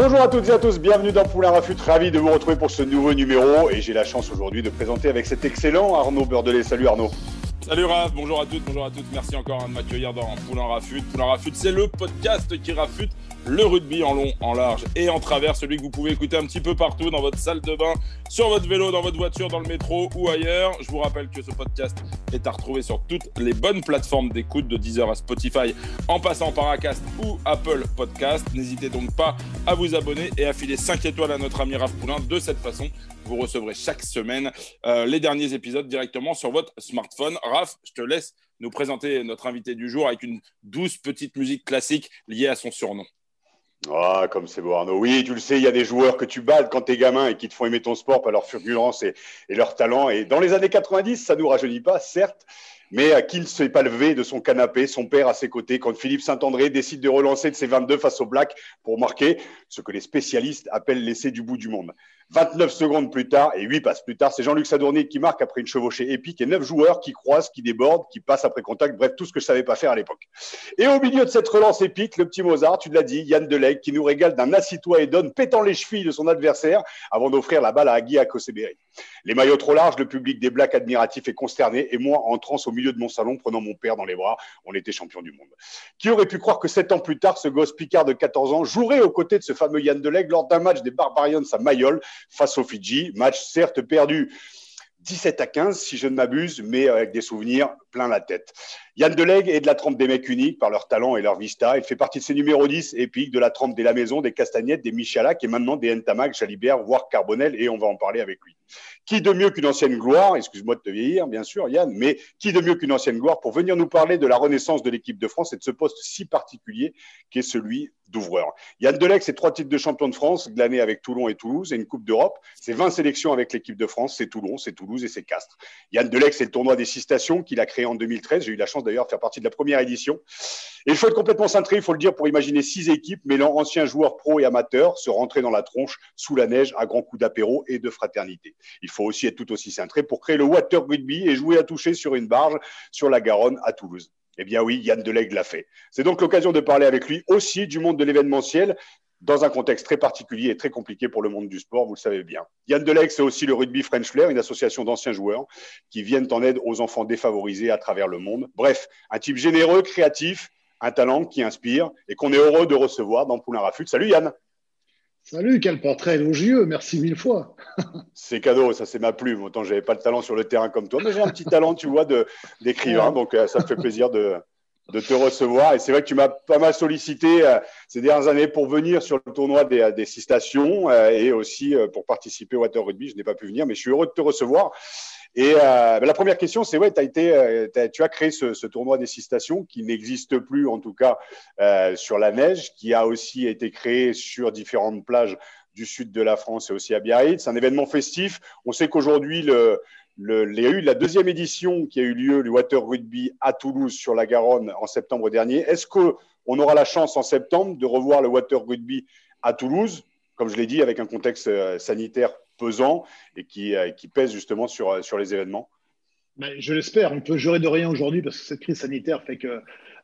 Bonjour à toutes et à tous, bienvenue dans Poulain Rafut, ravi de vous retrouver pour ce nouveau numéro et j'ai la chance aujourd'hui de présenter avec cet excellent Arnaud Beurdelet. Salut Arnaud. Salut Raph, bonjour à toutes, bonjour à toutes. Merci encore de m'accueillir dans Poulain Rafut. Poulain Rafut, c'est le podcast qui rafute le rugby en long, en large et en travers, celui que vous pouvez écouter un petit peu partout dans votre salle de bain, sur votre vélo, dans votre voiture, dans le métro ou ailleurs. Je vous rappelle que ce podcast est à retrouver sur toutes les bonnes plateformes d'écoute de Deezer à Spotify, en passant par Acast ou Apple Podcast. N'hésitez donc pas à vous abonner et à filer 5 étoiles à notre ami Raph Poulain. De cette façon, vous recevrez chaque semaine euh, les derniers épisodes directement sur votre smartphone. Raph, je te laisse nous présenter notre invité du jour avec une douce petite musique classique liée à son surnom. Ah, comme c'est beau, Arnaud. Oui, tu le sais, il y a des joueurs que tu bats quand t'es gamin et qui te font aimer ton sport par leur fulgurance et, et leur talent. Et dans les années 90, ça nous rajeunit pas, certes, mais à qui ne s'est pas levé de son canapé, son père à ses côtés, quand Philippe Saint-André décide de relancer de ses 22 face au Black pour marquer ce que les spécialistes appellent l'essai du bout du monde. 29 secondes plus tard et 8 passes plus tard, c'est Jean-Luc Sadourny qui marque après une chevauchée épique et 9 joueurs qui croisent, qui débordent, qui passent après contact, bref, tout ce que je savais pas faire à l'époque. Et au milieu de cette relance épique, le petit Mozart, tu l'as dit, Yann Deleg, qui nous régale d'un assitois et donne pétant les chevilles de son adversaire avant d'offrir la balle à Agui Akoseberi. Les maillots trop larges, le public des Blacks admiratif et consterné, et moi en transe au milieu de mon salon, prenant mon père dans les bras, on était champion du monde. Qui aurait pu croire que sept ans plus tard, ce gosse picard de 14 ans jouerait aux côtés de ce fameux Yann Deleg lors d'un match des Barbarians à Mayol face aux Fidji, match certes perdu 17 à 15 si je ne m'abuse, mais avec des souvenirs plein la tête. Yann Deleg est de la trempe des mecs uniques par leur talent et leur vista. Il fait partie de ces numéros 10 épiques de la trempe des La Maison, des Castagnettes, des Michalak et maintenant des Ntamak, Jalibert, voire Carbonel et on va en parler avec lui. Qui de mieux qu'une ancienne gloire, excuse-moi de te vieillir bien sûr Yann, mais qui de mieux qu'une ancienne gloire pour venir nous parler de la renaissance de l'équipe de France et de ce poste si particulier qui est celui d'ouvreur? Yann Deleg, c'est trois titres de champion de France, glanés avec Toulon et Toulouse, et une Coupe d'Europe. C'est 20 sélections avec l'équipe de France, c'est Toulon, c'est Toulouse et c'est Castres. Yann Deleg, c'est le tournoi des six stations qu'il a créé en 2013. J'ai eu la chance d'ailleurs faire partie de la première édition. Et il faut être complètement cintré, il faut le dire, pour imaginer six équipes mêlant anciens joueurs pros et amateurs se rentrer dans la tronche sous la neige à grands coups d'apéro et de fraternité. Il faut aussi être tout aussi cintré pour créer le water rugby et jouer à toucher sur une barge sur la Garonne à Toulouse. Eh bien oui, Yann Deleg l'a fait. C'est donc l'occasion de parler avec lui aussi du monde de l'événementiel dans un contexte très particulier et très compliqué pour le monde du sport, vous le savez bien. Yann Deleg, c'est aussi le Rugby French Flair, une association d'anciens joueurs qui viennent en aide aux enfants défavorisés à travers le monde. Bref, un type généreux, créatif, un talent qui inspire et qu'on est heureux de recevoir dans Poulain Rafut. Salut Yann Salut, quel portrait élogieux, merci mille fois. c'est cadeau, ça c'est ma plume. Autant j'avais pas le talent sur le terrain comme toi, mais j'ai un petit talent, tu vois, d'écrivain, donc euh, ça me fait plaisir de, de te recevoir. Et c'est vrai que tu m'as pas mal sollicité euh, ces dernières années pour venir sur le tournoi des, des six stations euh, et aussi euh, pour participer au Water Rugby. Je n'ai pas pu venir, mais je suis heureux de te recevoir. Et euh, la première question, c'est ouais, as été, euh, tu as créé ce, ce, tournoi des six stations qui n'existe plus, en tout cas euh, sur la neige, qui a aussi été créé sur différentes plages du sud de la France et aussi à Biarritz. C'est un événement festif. On sait qu'aujourd'hui, le, il y a eu la deuxième édition qui a eu lieu, le Water Rugby à Toulouse sur la Garonne en septembre dernier. Est-ce qu'on aura la chance en septembre de revoir le Water Rugby à Toulouse, comme je l'ai dit, avec un contexte sanitaire pesant et qui, qui pèse justement sur, sur les événements? Mais Je l'espère. On peut jurer de rien aujourd'hui parce que cette crise sanitaire fait que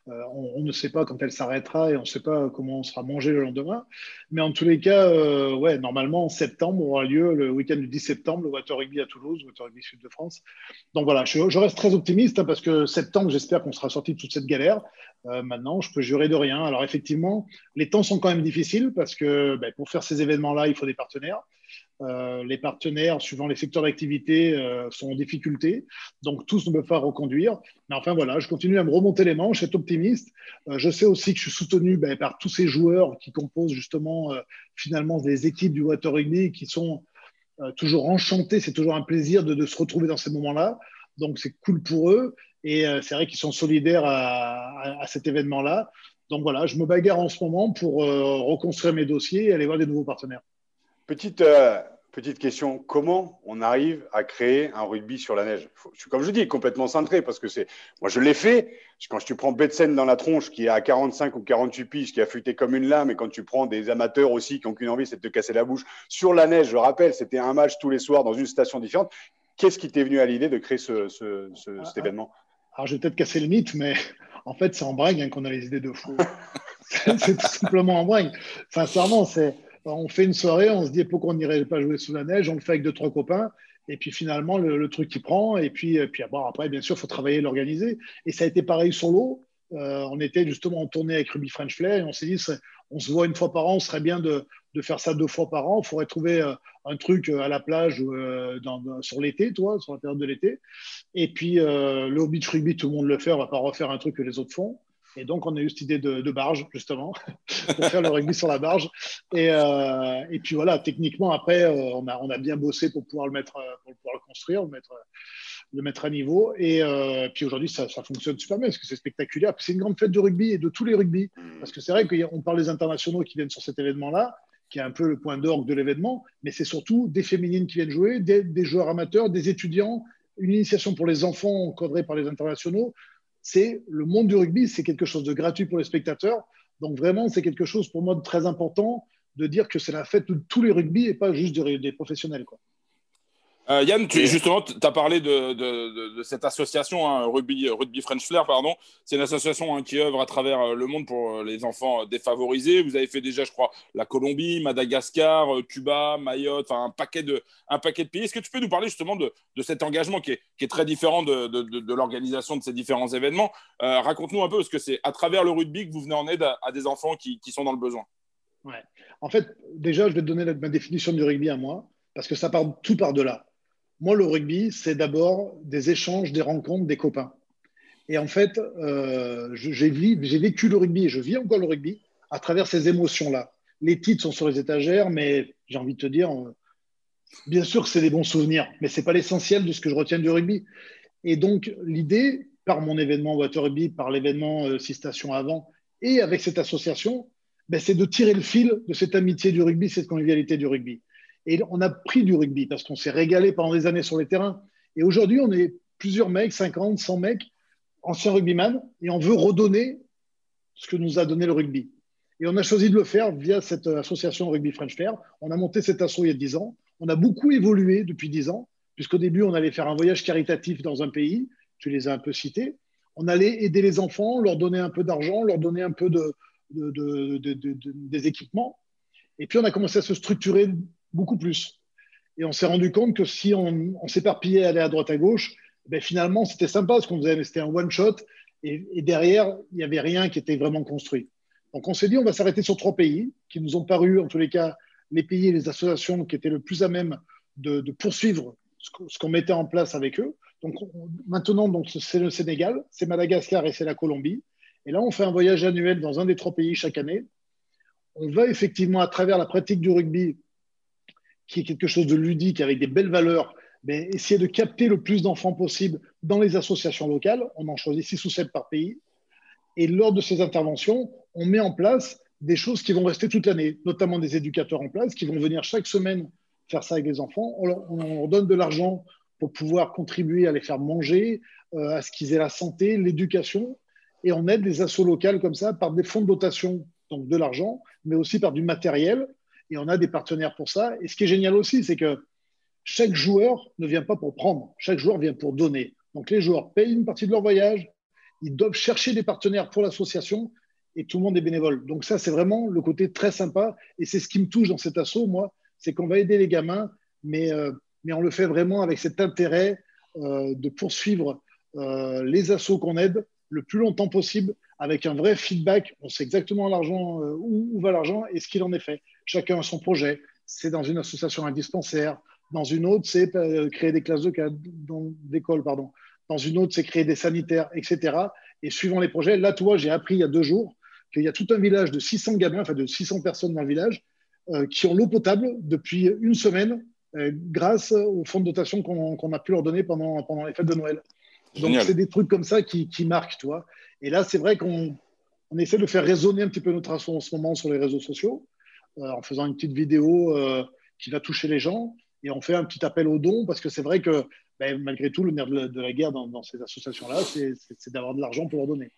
euh, on, ne sait pas quand elle s'arrêtera et on ne sait pas comment on sera mangé le lendemain. Mais en tous les cas, euh, ouais, normalement, en septembre aura lieu le week-end du 10 septembre, le Water Rugby à Toulouse, Water Rugby Sud de France. Donc voilà, je, je reste très optimiste hein, parce que septembre, j'espère qu'on sera sorti de toute cette galère. Euh, maintenant, je peux jurer de rien. Alors effectivement, les temps sont quand même difficiles parce que ben, pour faire ces événements-là, il faut des partenaires. Euh, les partenaires, suivant les secteurs d'activité, euh, sont en difficulté. Donc, tous ne peuvent pas reconduire. Mais enfin, voilà, je continue à me remonter les manches, être optimiste. Euh, je sais aussi que je suis soutenu ben, par tous ces joueurs qui composent justement, euh, finalement, des équipes du Water Rugby qui sont euh, toujours enchantés. C'est toujours un plaisir de, se retrouver dans ces moments-là. Donc, c'est cool pour eux. Et c'est vrai qu'ils sont solidaires à, cet événement-là. Donc voilà, je me bagarre en ce moment pour reconstruire mes dossiers et aller voir des nouveaux partenaires. Petite, Petite question, comment on arrive à créer un rugby sur la neige? Je suis, Comme je dis, complètement centré parce que c'est. Moi, je l'ai fait. Quand tu prends Betsen dans la tronche, qui est à 45 ou 48 piges, qui a fuité comme une lame, et quand tu prends des amateurs aussi qui n'ont qu'une envie, c'est de te casser la bouche. Sur la neige, je rappelle, c'était un match tous les soirs dans une station différente. Qu'est-ce qui t'est venu à l'idée de créer ce, ah, cet événement? Alors, je vais peut-être casser le mythe, mais en fait, c'est en brague hein, qu'on a les idées de fou. c'est tout simplement en brague. Sincèrement, c'est on fait une soirée, on se dit pourquoi on n'irait pas jouer sous la neige, on le fait avec deux, trois copains, et puis finalement, le, truc qui prend, et puis, après, bien sûr, il faut travailler l'organiser. Et ça a été pareil sur l'eau. Euh, on était justement en tournée avec Ruby French Flair, et on s'est dit, on se voit une fois par an, ce serait bien de, faire ça deux fois par an. Il faudrait trouver euh, un truc euh, à la plage sur l'été, toi, sur la période de l'été. Et puis, le beach rugby, tout le monde le fait, on ne va pas refaire un truc que les autres font. Et donc, on a eu cette idée de, barge, justement, pour faire le rugby sur la barge. Et, euh, et puis voilà, techniquement, après, euh, on, a, on a bien bossé pour pouvoir le, mettre, euh, pour pouvoir le construire, le mettre, le mettre à niveau. Et puis aujourd'hui, ça, ça, fonctionne super bien parce que c'est spectaculaire. C'est une grande fête de rugby et de tous les rugby. Parce que c'est vrai qu'on parle des internationaux qui viennent sur cet événement-là, qui est un peu le point d'orgue de l'événement, mais c'est surtout des féminines qui viennent jouer, des, des joueurs amateurs, des étudiants, une initiation pour les enfants encadrée par les internationaux c'est le monde du rugby, c'est quelque chose de gratuit pour les spectateurs. Donc vraiment, c'est quelque chose pour moi de très important de dire que c'est la fête de tous les rugby et pas juste des, professionnels. Quoi. Euh, Yann, tu, justement, tu as parlé de, cette association, hein, Rugby, Rugby French Flair, pardon. C'est une association hein, qui œuvre à travers euh, le monde pour euh, les enfants défavorisés. Vous avez fait déjà, je crois, la Colombie, Madagascar, Cuba, Mayotte, enfin un paquet de, un paquet de pays. Est-ce que tu peux nous parler justement de, cet engagement qui est, très différent de, l'organisation de ces différents événements? Raconte-nous un peu, parce que c'est à travers le rugby que vous venez en aide à, des enfants qui, sont dans le besoin. Ouais. En fait, déjà, je vais te donner ma définition du rugby à moi, parce que ça part tout par de là. Moi, le rugby, c'est d'abord des échanges, des rencontres, des copains. Et en fait, euh, j'ai vécu le rugby et je vis encore le rugby à travers ces émotions-là. Les titres sont sur les étagères, mais j'ai envie de te dire, euh, bien sûr que c'est des bons souvenirs, mais ce n'est pas l'essentiel de ce que je retiens du rugby. Et donc, l'idée, par mon événement Water Rugby, par l'événement euh, Six Stations avant, et avec cette association, ben, c'est de tirer le fil de cette amitié du rugby, cette convivialité du rugby. Et on a pris du rugby parce qu'on s'est régalé pendant des années sur les terrains. Et aujourd'hui, on est plusieurs mecs, 50, 100 mecs, anciens rugbyman, et on veut redonner ce que nous a donné le rugby. Et on a choisi de le faire via cette association Rugby French Fair. On a monté cette asso il y a 10 ans. On a beaucoup évolué depuis 10 ans, puisqu'au début, on allait faire un voyage caritatif dans un pays. Tu les as un peu cités. On allait aider les enfants, leur donner un peu d'argent, leur donner un peu de, des équipements. Et puis, on a commencé à se structurer beaucoup plus. Et on s'est rendu compte que si on, s'éparpillait, aller à droite à gauche, ben finalement, c'était sympa ce qu'on faisait, c'était un one-shot. Et, derrière, il n'y avait rien qui était vraiment construit. Donc on s'est dit, on va s'arrêter sur trois pays qui nous ont paru, en tous les cas, les pays et les associations qui étaient le plus à même de, poursuivre ce qu'on mettait en place avec eux. Donc maintenant, donc, c'est le Sénégal, c'est Madagascar et c'est la Colombie. Et là, on fait un voyage annuel dans un des trois pays chaque année. On va effectivement, à travers la pratique du rugby, qui est quelque chose de ludique avec des belles valeurs, mais essayer de capter le plus d'enfants possible dans les associations locales. On en choisit six ou sept par pays. Et lors de ces interventions, on met en place des choses qui vont rester toute l'année, notamment des éducateurs en place qui vont venir chaque semaine faire ça avec les enfants. On leur, donne de l'argent pour pouvoir contribuer à les faire manger, euh, à ce qu'ils aient la santé, l'éducation. Et on aide des assos locales comme ça par des fonds de dotation, donc de l'argent, mais aussi par du matériel et on a des partenaires pour ça. Et ce qui est génial aussi, c'est que chaque joueur ne vient pas pour prendre, chaque joueur vient pour donner. Donc les joueurs payent une partie de leur voyage, ils doivent chercher des partenaires pour l'association et tout le monde est bénévole. Donc ça, c'est vraiment le côté très sympa et c'est ce qui me touche dans cet assaut, moi, c'est qu'on va aider les gamins, mais, euh, on le fait vraiment avec cet intérêt euh, de poursuivre euh, les assauts qu'on aide le plus longtemps possible avec un vrai feedback. On sait exactement l'argent, où, où va l'argent et ce qu'il en est fait chacun a son projet. C'est dans une association, un dispensaire. Dans une autre, c'est euh, créer des classes d'école. Pardon. Dans une autre, c'est créer des sanitaires, etc. Et suivant les projets, là, toi, j'ai appris il y a deux jours qu'il y a tout un village de 600 gamins, enfin de 600 personnes dans le village, euh, qui ont l'eau potable depuis une semaine euh, grâce au fonds de dotation qu'on a pu leur donner pendant, pendant les fêtes de Noël. Donc, c'est des trucs comme ça qui, qui marquent, toi. Et là, c'est vrai qu'on on essaie de faire résonner un petit peu notre action en ce moment sur les réseaux sociaux, euh, en faisant une petite vidéo euh, qui va toucher les gens. Et on fait un petit appel aux dons, parce que c'est vrai que ben, malgré tout, le nerf de la, guerre dans, ces associations-là, c'est d'avoir de l'argent pour leur donner.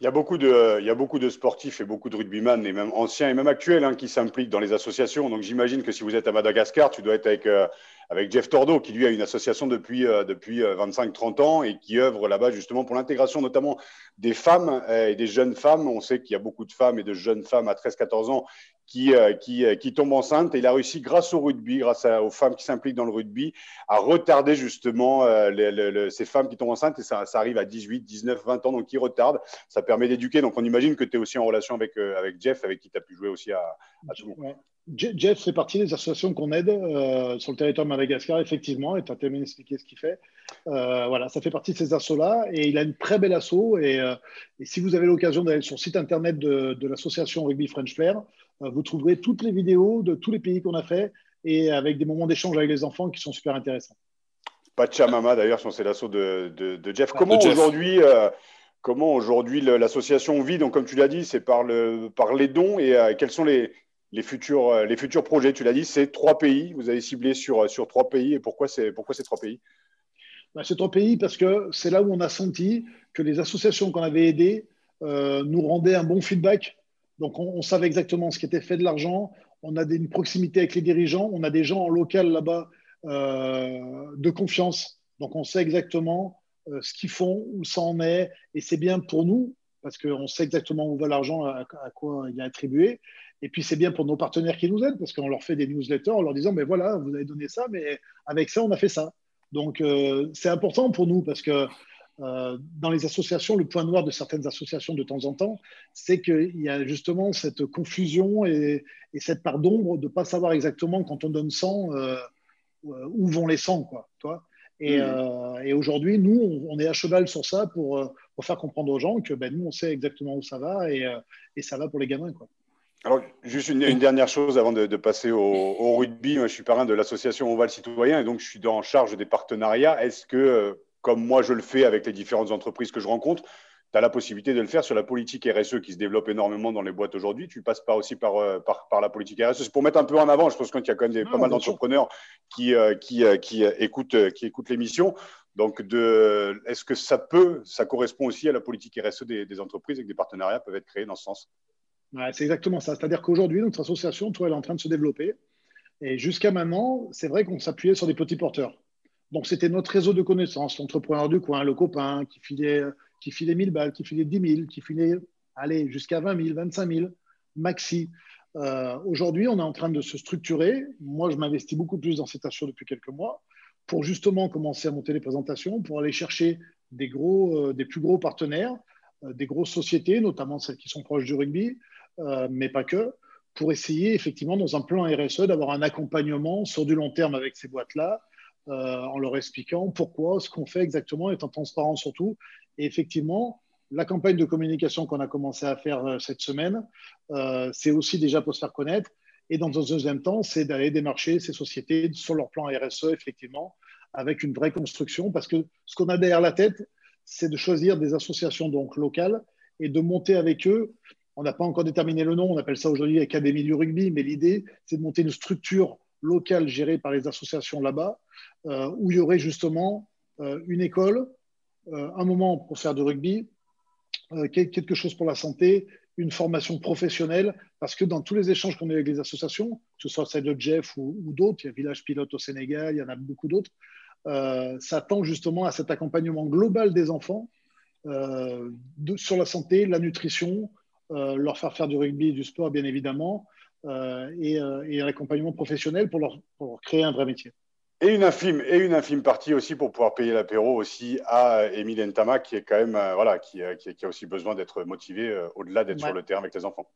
Il y, a beaucoup de, il y a beaucoup de sportifs et beaucoup de rugbyman, et même anciens et même actuels, hein, qui s'impliquent dans les associations. Donc j'imagine que si vous êtes à Madagascar, tu dois être avec, euh, avec Jeff Tordo, qui lui a une association depuis, euh, depuis 25-30 euh, ans et qui œuvre là-bas justement pour l'intégration notamment des femmes et des jeunes femmes. On sait qu'il y a beaucoup de femmes et de jeunes femmes à 13-14 ans qui, qui, qui, tombent enceintes. Et il a réussi, grâce au rugby, grâce aux femmes qui s'impliquent dans le rugby, à retarder justement ces femmes qui tombent enceintes. Et ça, arrive à 18, 19, 20 ans, donc qui retardent. Ça permet d'éduquer. Donc on imagine que tu es aussi en relation avec, Jeff, avec qui tu as pu jouer aussi à, à Toulon. Jeff fait partie des associations qu'on aide euh, sur le territoire de Madagascar, effectivement, et tu as terminé d'expliquer ce qu'il fait. Euh, voilà, ça fait partie de ces assos-là, et il a une très belle asso. Et, euh, si vous avez l'occasion d'aller sur le site internet de, de l'association Rugby French Flair, vous trouverez toutes les vidéos de tous les pays qu'on a fait, et avec des moments d'échange avec les enfants qui sont super intéressants. Pachamama, d'ailleurs, c'est l'asso de, de, de, Jeff. Comment aujourd'hui comment aujourd'hui l'association vit Donc, comme tu l'as dit, c'est par, le, par les dons, et quels sont les les futurs, euh, les futurs projets, tu l'as dit, c'est trois pays. Vous avez ciblé sur, sur trois pays. Et pourquoi, ces trois pays? Bah, Ces trois pays, parce que c'est là où on a senti que les associations qu'on avait aidées euh, nous rendaient un bon feedback. Donc, on, savait exactement ce qui était fait de l'argent. On a une proximité avec les dirigeants. On a des gens en local là-bas euh, de confiance. Donc, on sait exactement ce qu'ils font, où ça en est. Et c'est bien pour nous, parce qu'on sait exactement où va l'argent, à, quoi il est attribué. Et puis, c'est bien pour nos partenaires qui nous aident parce qu'on leur fait des newsletters en leur disant, mais voilà, vous avez donné ça, mais avec ça, on a fait ça. Donc, euh, c'est important pour nous parce que euh, dans les associations, le point noir de certaines associations de temps en temps, c'est qu'il y a justement cette confusion et, cette part d'ombre de ne pas savoir exactement quand on donne 100, euh, où vont les 100. Quoi, toi et, mmh. et aujourd'hui, nous, on, est à cheval sur ça pour, pour faire comprendre aux gens que ben, nous, on sait exactement où ça va et, et ça va pour les gamins. Quoi. Alors, juste une, dernière chose avant de, passer au, rugby. je suis parrain de l'association Oval Citoyen et donc je suis en charge des partenariats. Est-ce que, euh, comme moi je le fais avec les différentes entreprises que je rencontre, tu as la possibilité de le faire sur la politique RSE qui se développe énormément dans les boîtes aujourd'hui. Tu passes pas aussi par, euh, par, par, la politique RSE. C'est pour mettre un peu en avant. Je pense qu'il y a quand même des, pas mal d'entrepreneurs qui, euh, qui, qui, écoutent, qui écoutent l'émission. Donc, est-ce que ça peut, ça correspond aussi à la politique RSE des, des entreprises et que des partenariats peuvent être créés dans ce sens? C'est exactement ça. C'est-à-dire qu'aujourd'hui, notre association, toi, elle est en train de se développer. Et jusqu'à maintenant, c'est vrai qu'on s'appuyait sur des petits porteurs. Donc, c'était notre réseau de connaissances, l'entrepreneur du coin, le copain qui filait, qui filait 1000 balles, qui filait 10 000, qui filait, allez, jusqu'à 20 000, 25 000, maxi. Euh, aujourd'hui, on est en train de se structurer. Moi, je m'investis beaucoup plus dans cette asso depuis quelques mois pour justement commencer à monter les présentations, pour aller chercher des, gros, euh, des plus gros partenaires, euh, des grosses sociétés, notamment celles qui sont proches du rugby, mais pas que, pour essayer effectivement dans un plan RSE d'avoir un accompagnement sur du long terme avec ces boîtes-là, en leur expliquant pourquoi, ce qu'on fait exactement, étant transparent surtout. Et effectivement, la campagne de communication qu'on a commencé à faire euh, cette semaine, c'est aussi déjà pour se faire connaître. Et dans un deuxième temps, c'est d'aller démarcher ces sociétés sur leur plan RSE, effectivement, avec une vraie construction, parce que ce qu'on a derrière la tête, c'est de choisir des associations donc locales et de monter avec eux on n'a pas encore déterminé le nom, on appelle ça aujourd'hui Académie du rugby, mais l'idée, c'est de monter une structure locale gérée par les associations là-bas, euh, où il y aurait justement euh, une école, euh, un moment pour faire du rugby, quelque chose pour la santé, une formation professionnelle, parce que dans tous les échanges qu'on a avec les associations, que ce soit celle de Jeff ou, d'autres, il y a Village Pilote au Sénégal, il y en a beaucoup d'autres, ça tend justement à cet accompagnement global des enfants sur la santé, la nutrition, leur faire faire du rugby et du sport, bien évidemment, euh, euh, et, un accompagnement professionnel pour leur, créer un vrai métier. Et une infime, et une infime partie aussi pour pouvoir payer l'apéro aussi à Émile Ntama, qui est quand même, voilà, qui, qui, a aussi besoin d'être motivé au-delà d'être sur le terrain avec les enfants.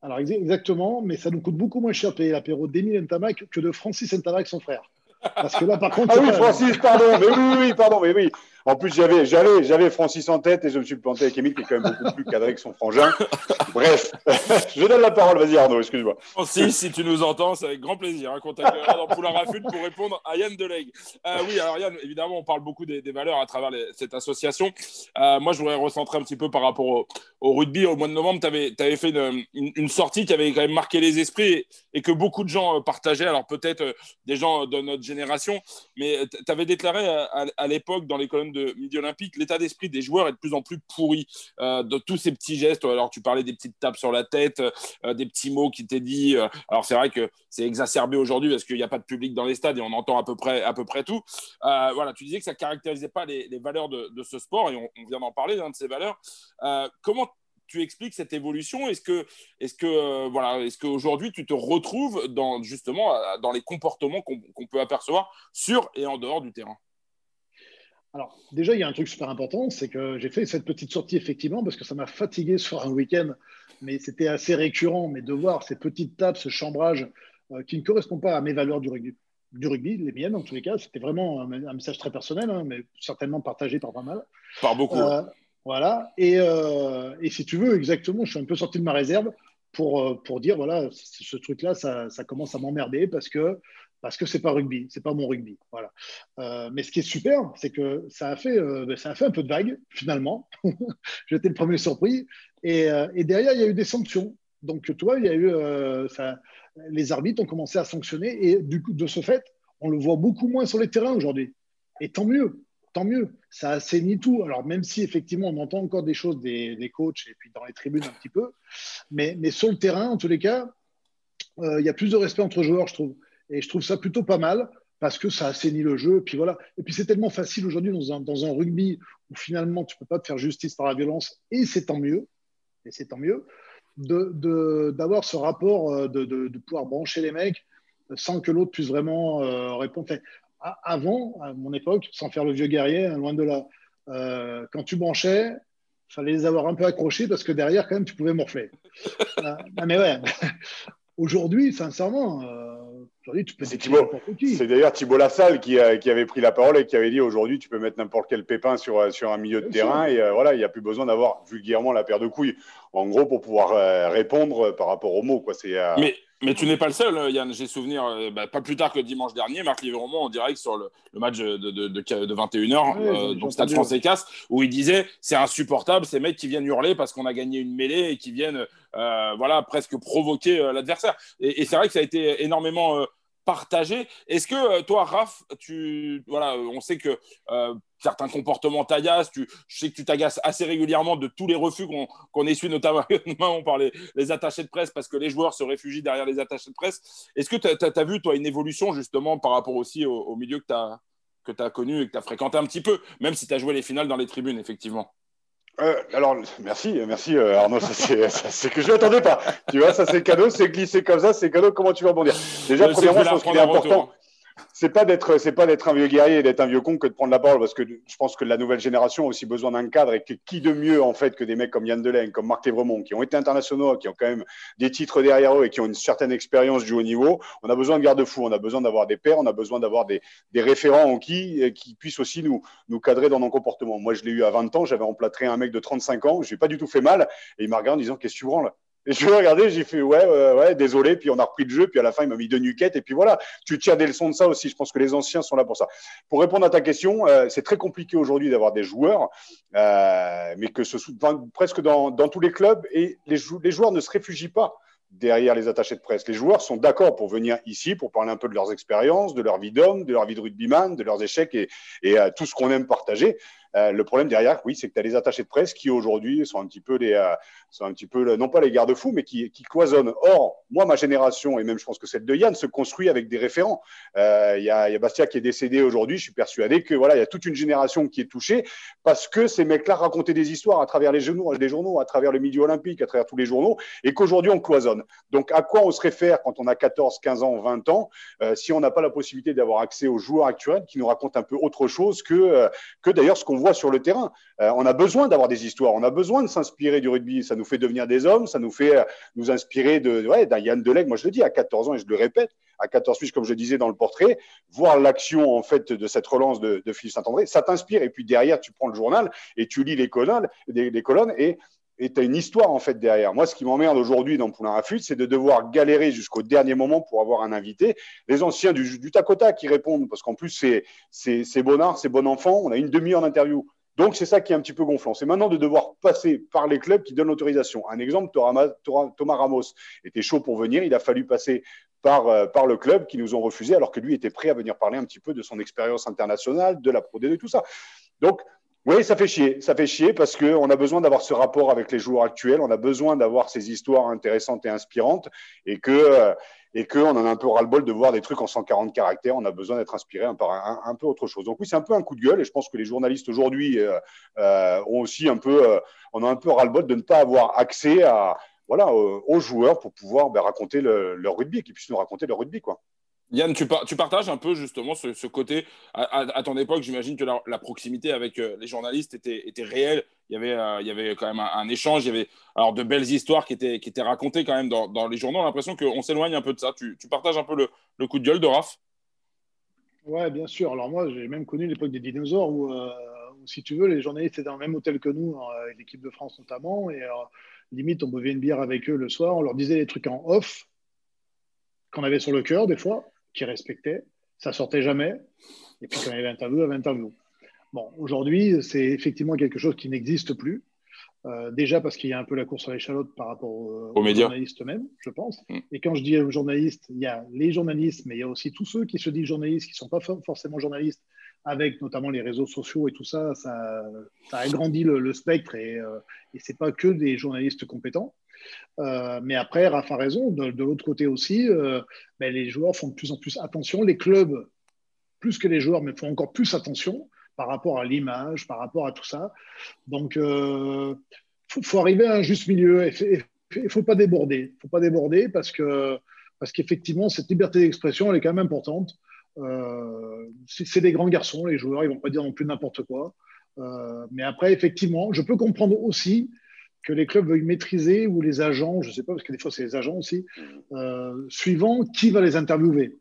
Alors exactement, mais ça nous coûte beaucoup moins cher payer l'apéro d'Émile Ntama que de Francis Ntama avec son frère. Parce que là, par contre. ah oui, Francis, pardon, mais oui, oui, pardon, mais oui. En plus, j'avais, j'avais, j'avais Francis en tête et je me suis planté avec Émile qui est quand même beaucoup plus cadré que son frangin. Bref, je donne la parole. Vas-y Arnaud, excuse-moi. Francis, si tu nous entends, c'est avec grand plaisir. Hein, contactera dans Poulain Rafut pour répondre à Yann Delegue. Euh, oui, alors Yann, évidemment, on parle beaucoup des, valeurs à travers cette association. Euh, moi, je voudrais recentrer un petit peu par rapport au, rugby. Au mois de novembre, tu avais, fait une, sortie qui avait quand même marqué les esprits et, que beaucoup de gens euh, partageaient. Alors peut-être des gens de notre génération, mais tu avais déclaré à, l'époque dans les colonnes de Midi Olympique l'état d'esprit des joueurs est de plus en plus pourri de tous ces petits gestes. Alors tu parlais des petites tapes sur la tête, des petits mots qui t'étaient dit. alors c'est vrai que c'est exacerbé aujourd'hui parce qu'il n'y a pas de public dans les stades et on entend à peu près, à peu près tout. voilà, tu disais que ça ne caractérisait pas les, valeurs de, ce sport et on, vient d'en parler hein, de ces valeurs. comment tu expliques cette évolution? Est-ce que, est-ce que, euh, voilà, est-ce qu'aujourd'hui tu te retrouves dans justement euh, dans les comportements qu'on, peut apercevoir sur et en dehors du terrain? Alors, déjà, il y a un truc super important, c'est que j'ai fait cette petite sortie effectivement parce que ça m'a fatigué sur un week-end, mais c'était assez récurrent. Mais de voir ces petites tables, ce chambrage euh, qui ne correspond pas à mes valeurs du rugby, du rugby, les miennes en tous les cas, c'était vraiment un, message très personnel, hein, mais certainement partagé par pas mal. Par beaucoup. Voilà. Euh, et, si tu veux, exactement, je suis un peu sorti de ma réserve pour, euh, pour dire voilà, ce truc-là, ça, commence à m'emmerder parce que parce que c'est pas rugby, c'est pas mon rugby. Voilà. Euh, mais ce qui est super, c'est que ça a fait ben, ça a fait un peu de vague finalement. J'étais le premier surpris. Et, derrière, il y a eu des sanctions. Donc toi, il y a eu les arbitres ont commencé à sanctionner et du coup, de ce fait, on le voit beaucoup moins sur les terrains aujourd'hui. Et tant mieux tant mieux. Ça assainit tout. Alors, même si effectivement, on entend encore des choses des, coachs et puis dans les tribunes un petit peu, mais, mais sur le terrain, en tous les cas, euh, il y a plus de respect entre joueurs, je trouve. Et je trouve ça plutôt pas mal parce que ça assainit le jeu. Et puis voilà. Et puis c'est tellement facile aujourd'hui dans un, dans un, rugby où finalement tu peux pas te faire justice par la violence et c'est tant mieux. Et c'est tant mieux d'avoir de, ce rapport euh, de, de, pouvoir brancher les mecs sans que l'autre puisse vraiment euh, répondre avant, à mon époque, sans faire le vieux guerrier, hein, loin de là, euh, quand tu branchais, il fallait les avoir un peu accrochés parce que derrière, quand même, tu pouvais morfler. Euh, mais ouais, aujourd'hui, sincèrement, euh, aujourd'hui, tu peux C'est C'est d'ailleurs Thibault Lassalle qui, qui, avait pris la parole et qui avait dit aujourd'hui, tu peux mettre n'importe quel pépin sur, sur un milieu de terrain et voilà, il n'y a plus besoin d'avoir vulgairement la paire de couilles, en gros, pour pouvoir répondre par rapport aux mots. Quoi. Mais mais tu n'es pas le seul, euh, Yann. J'ai souvenir, euh, bah, pas plus tard que dimanche dernier, Marc Livremont en direct sur le, match de, de, de, 21h, euh, donc Stade français Casse, où il disait c'est insupportable ces mecs qui viennent hurler parce qu'on a gagné une mêlée et qui viennent voilà, presque provoquer l'adversaire. Et, et c'est vrai que ça a été énormément partagé. Est-ce que toi, Raph, tu, voilà, on sait que certains comportements t'agacent. Tu, je sais que tu t'agaces assez régulièrement de tous les refus qu'on essuie, notamment par les, les, attachés de presse, parce que les joueurs se réfugient derrière les attachés de presse. Est-ce que tu as, vu, toi, une évolution justement par rapport aussi au, milieu que tu as, que as connu et que tu as fréquenté un petit peu, même si tu as joué les finales dans les tribunes, effectivement? Euh, alors, merci, merci euh, Arnaud, c'est que je ne m'attendais pas. Tu vois, ça c'est cadeau, c'est glissé comme ça, c'est cadeau, comment tu vas rebondir? Déjà, premièrement, je pense qu'il est important c'est pas d'être pas d'être un vieux guerrier et d'être un vieux con que de prendre la parole parce que je pense que la nouvelle génération a aussi besoin d'un cadre et que qui de mieux en fait que des mecs comme Yann Delaine, comme Marc Lévremont qui ont été internationaux, qui ont quand même des titres derrière eux et qui ont une certaine expérience du haut niveau. On a besoin de garde-fous, on a besoin d'avoir des pairs, on a besoin d'avoir des, référents en qui qui puissent aussi nous nous cadrer dans nos comportements. Moi, je l'ai eu à 20 ans, j'avais emplâtré un mec de 35 ans, je n'ai pas du tout fait mal et il m'a regardé en disant qu'est-ce que tu branles? Et je l'ai regardé, j'ai fait ouais, ouais, désolé. Puis on a repris le jeu. Puis à la fin, il m'a mis deux nuquettes. Et puis voilà, tu tires des leçons de ça aussi. Je pense que les anciens sont là pour ça. Pour répondre à ta question, euh, c'est très compliqué aujourd'hui d'avoir des joueurs, euh, mais que ce soit presque dans, tous les clubs. Et les, joueurs ne se réfugient pas derrière les attachés de presse. Les joueurs sont d'accord pour venir ici, pour parler un peu de leurs expériences, de leur vie d'homme, de leur vie de rugbyman, de leurs échecs et, et euh, tout ce qu'on aime partager. Euh, le problème derrière, oui, c'est que tu as les attachés de presse qui aujourd'hui sont un petit peu les, euh, sont un petit peu, non pas les garde-fous, mais qui, cloisonnent. Or, moi, ma génération, et même je pense que celle de Yann, se construit avec des référents. Euh, il y, a, y, a, Bastia qui est décédé aujourd'hui. Je suis persuadé que voilà, il y a toute une génération qui est touchée parce que ces mecs-là racontaient des histoires à travers les journaux, les journaux, à travers le milieu olympique, à travers tous les journaux, et qu'aujourd'hui on cloisonne. Donc, à quoi on se réfère quand on a 14, 15 ans, 20 ans, si on n'a pas la possibilité d'avoir accès aux joueurs actuels qui nous racontent un peu autre chose que, que d'ailleurs ce qu'on voit sur le terrain. on a besoin d'avoir des histoires, on a besoin de s'inspirer du rugby. Ça nous fait devenir des hommes, ça nous fait nous inspirer de ouais, d'un Yann Deleg. Moi, je le dis à 14 ans et je le répète, à 14 ans, comme je disais dans le portrait, voir l'action en fait de cette relance de, de Philippe Saint-André, ça t'inspire. Et puis derrière, tu prends le journal et tu lis les colonnes, les colonnes et et tu as une histoire en fait derrière. Moi, ce qui m'emmerde aujourd'hui dans Poulain Rafut, c'est de devoir galérer jusqu'au dernier moment pour avoir un invité. Les anciens du, du Takota qui répondent, parce qu'en plus, c'est, c'est, c'est c'est bon enfant. On a une demi-heure d'interview. Donc, c'est ça qui est un petit peu gonflant. C'est maintenant de devoir passer par les clubs qui donnent l'autorisation. Un exemple, Thomas Ramos était chaud pour venir. Il a fallu passer par, euh, par le club qui nous ont refusé, alors que lui était prêt à venir parler un petit peu de son expérience internationale, de la Pro D2, tout ça. Donc, oui, ça fait chier. Ça fait chier parce qu'on a besoin d'avoir ce rapport avec les joueurs actuels. On a besoin d'avoir ces histoires intéressantes et inspirantes et que euh, et qu'on en a un peu ras-le-bol de voir des trucs en 140 caractères. On a besoin d'être inspiré par un, peu autre chose. Donc oui, c'est un peu un coup de gueule et je pense que les journalistes aujourd'hui euh, euh, ont aussi un peu, on a un peu ras-le-bol de ne pas avoir accès à voilà aux, joueurs pour pouvoir ben, raconter leur rugby, qu'ils puissent nous raconter leur rugby quoi. Yann, tu, partages un peu justement ce, côté. À, ton époque, j'imagine que la, proximité avec euh, les journalistes était, réelle. Il y, avait, euh, quand même un, échange. Il y avait alors, de belles histoires qui étaient, racontées quand même dans, les journaux. On a l'impression qu'on s'éloigne un peu de ça. Tu, partages un peu le, coup de gueule de Raph? Ouais, bien sûr. Alors, moi, j'ai même connu l'époque des dinosaures où, euh, si tu veux, les journalistes étaient dans le même hôtel que nous, avec l'équipe de France notamment. Et limite, on buvait une bière avec eux le soir. On leur disait des trucs en off qu'on avait sur le cœur, des fois qui respectait. Ça sortait jamais. Et puis quand il y avait interview, il y avait interview. Bon, aujourd'hui, c'est effectivement quelque chose qui n'existe plus. Euh, déjà parce qu'il y a un peu la course à l'échalote par rapport aux, journalistes eux-mêmes, je pense. Mm. Et quand je dis aux journalistes, il y a les journalistes, mais il y a aussi tous ceux qui se disent journalistes, qui ne sont pas forcément journalistes, avec notamment les réseaux sociaux et tout ça, ça, ça agrandit le, spectre et, euh, et ce n'est pas que des journalistes compétents. Euh, mais après, Rafa a raison. De, l'autre côté aussi, euh, les joueurs font de plus en plus attention. Les clubs, plus que les joueurs, mais font encore plus attention par rapport à l'image, par rapport à tout ça. Donc, il euh, faut, arriver à un juste milieu. Il ne faut pas déborder. Il faut pas déborder parce que parce qu'effectivement, cette liberté d'expression, elle est quand même importante. c'est des grands garçons, les joueurs, ils vont pas dire non plus n'importe quoi. mais après, effectivement, je peux comprendre aussi que les clubs veuillent maîtriser ou les agents, je ne sais pas, parce que des fois c'est les agents aussi, euh, suivant qui va les interviewer.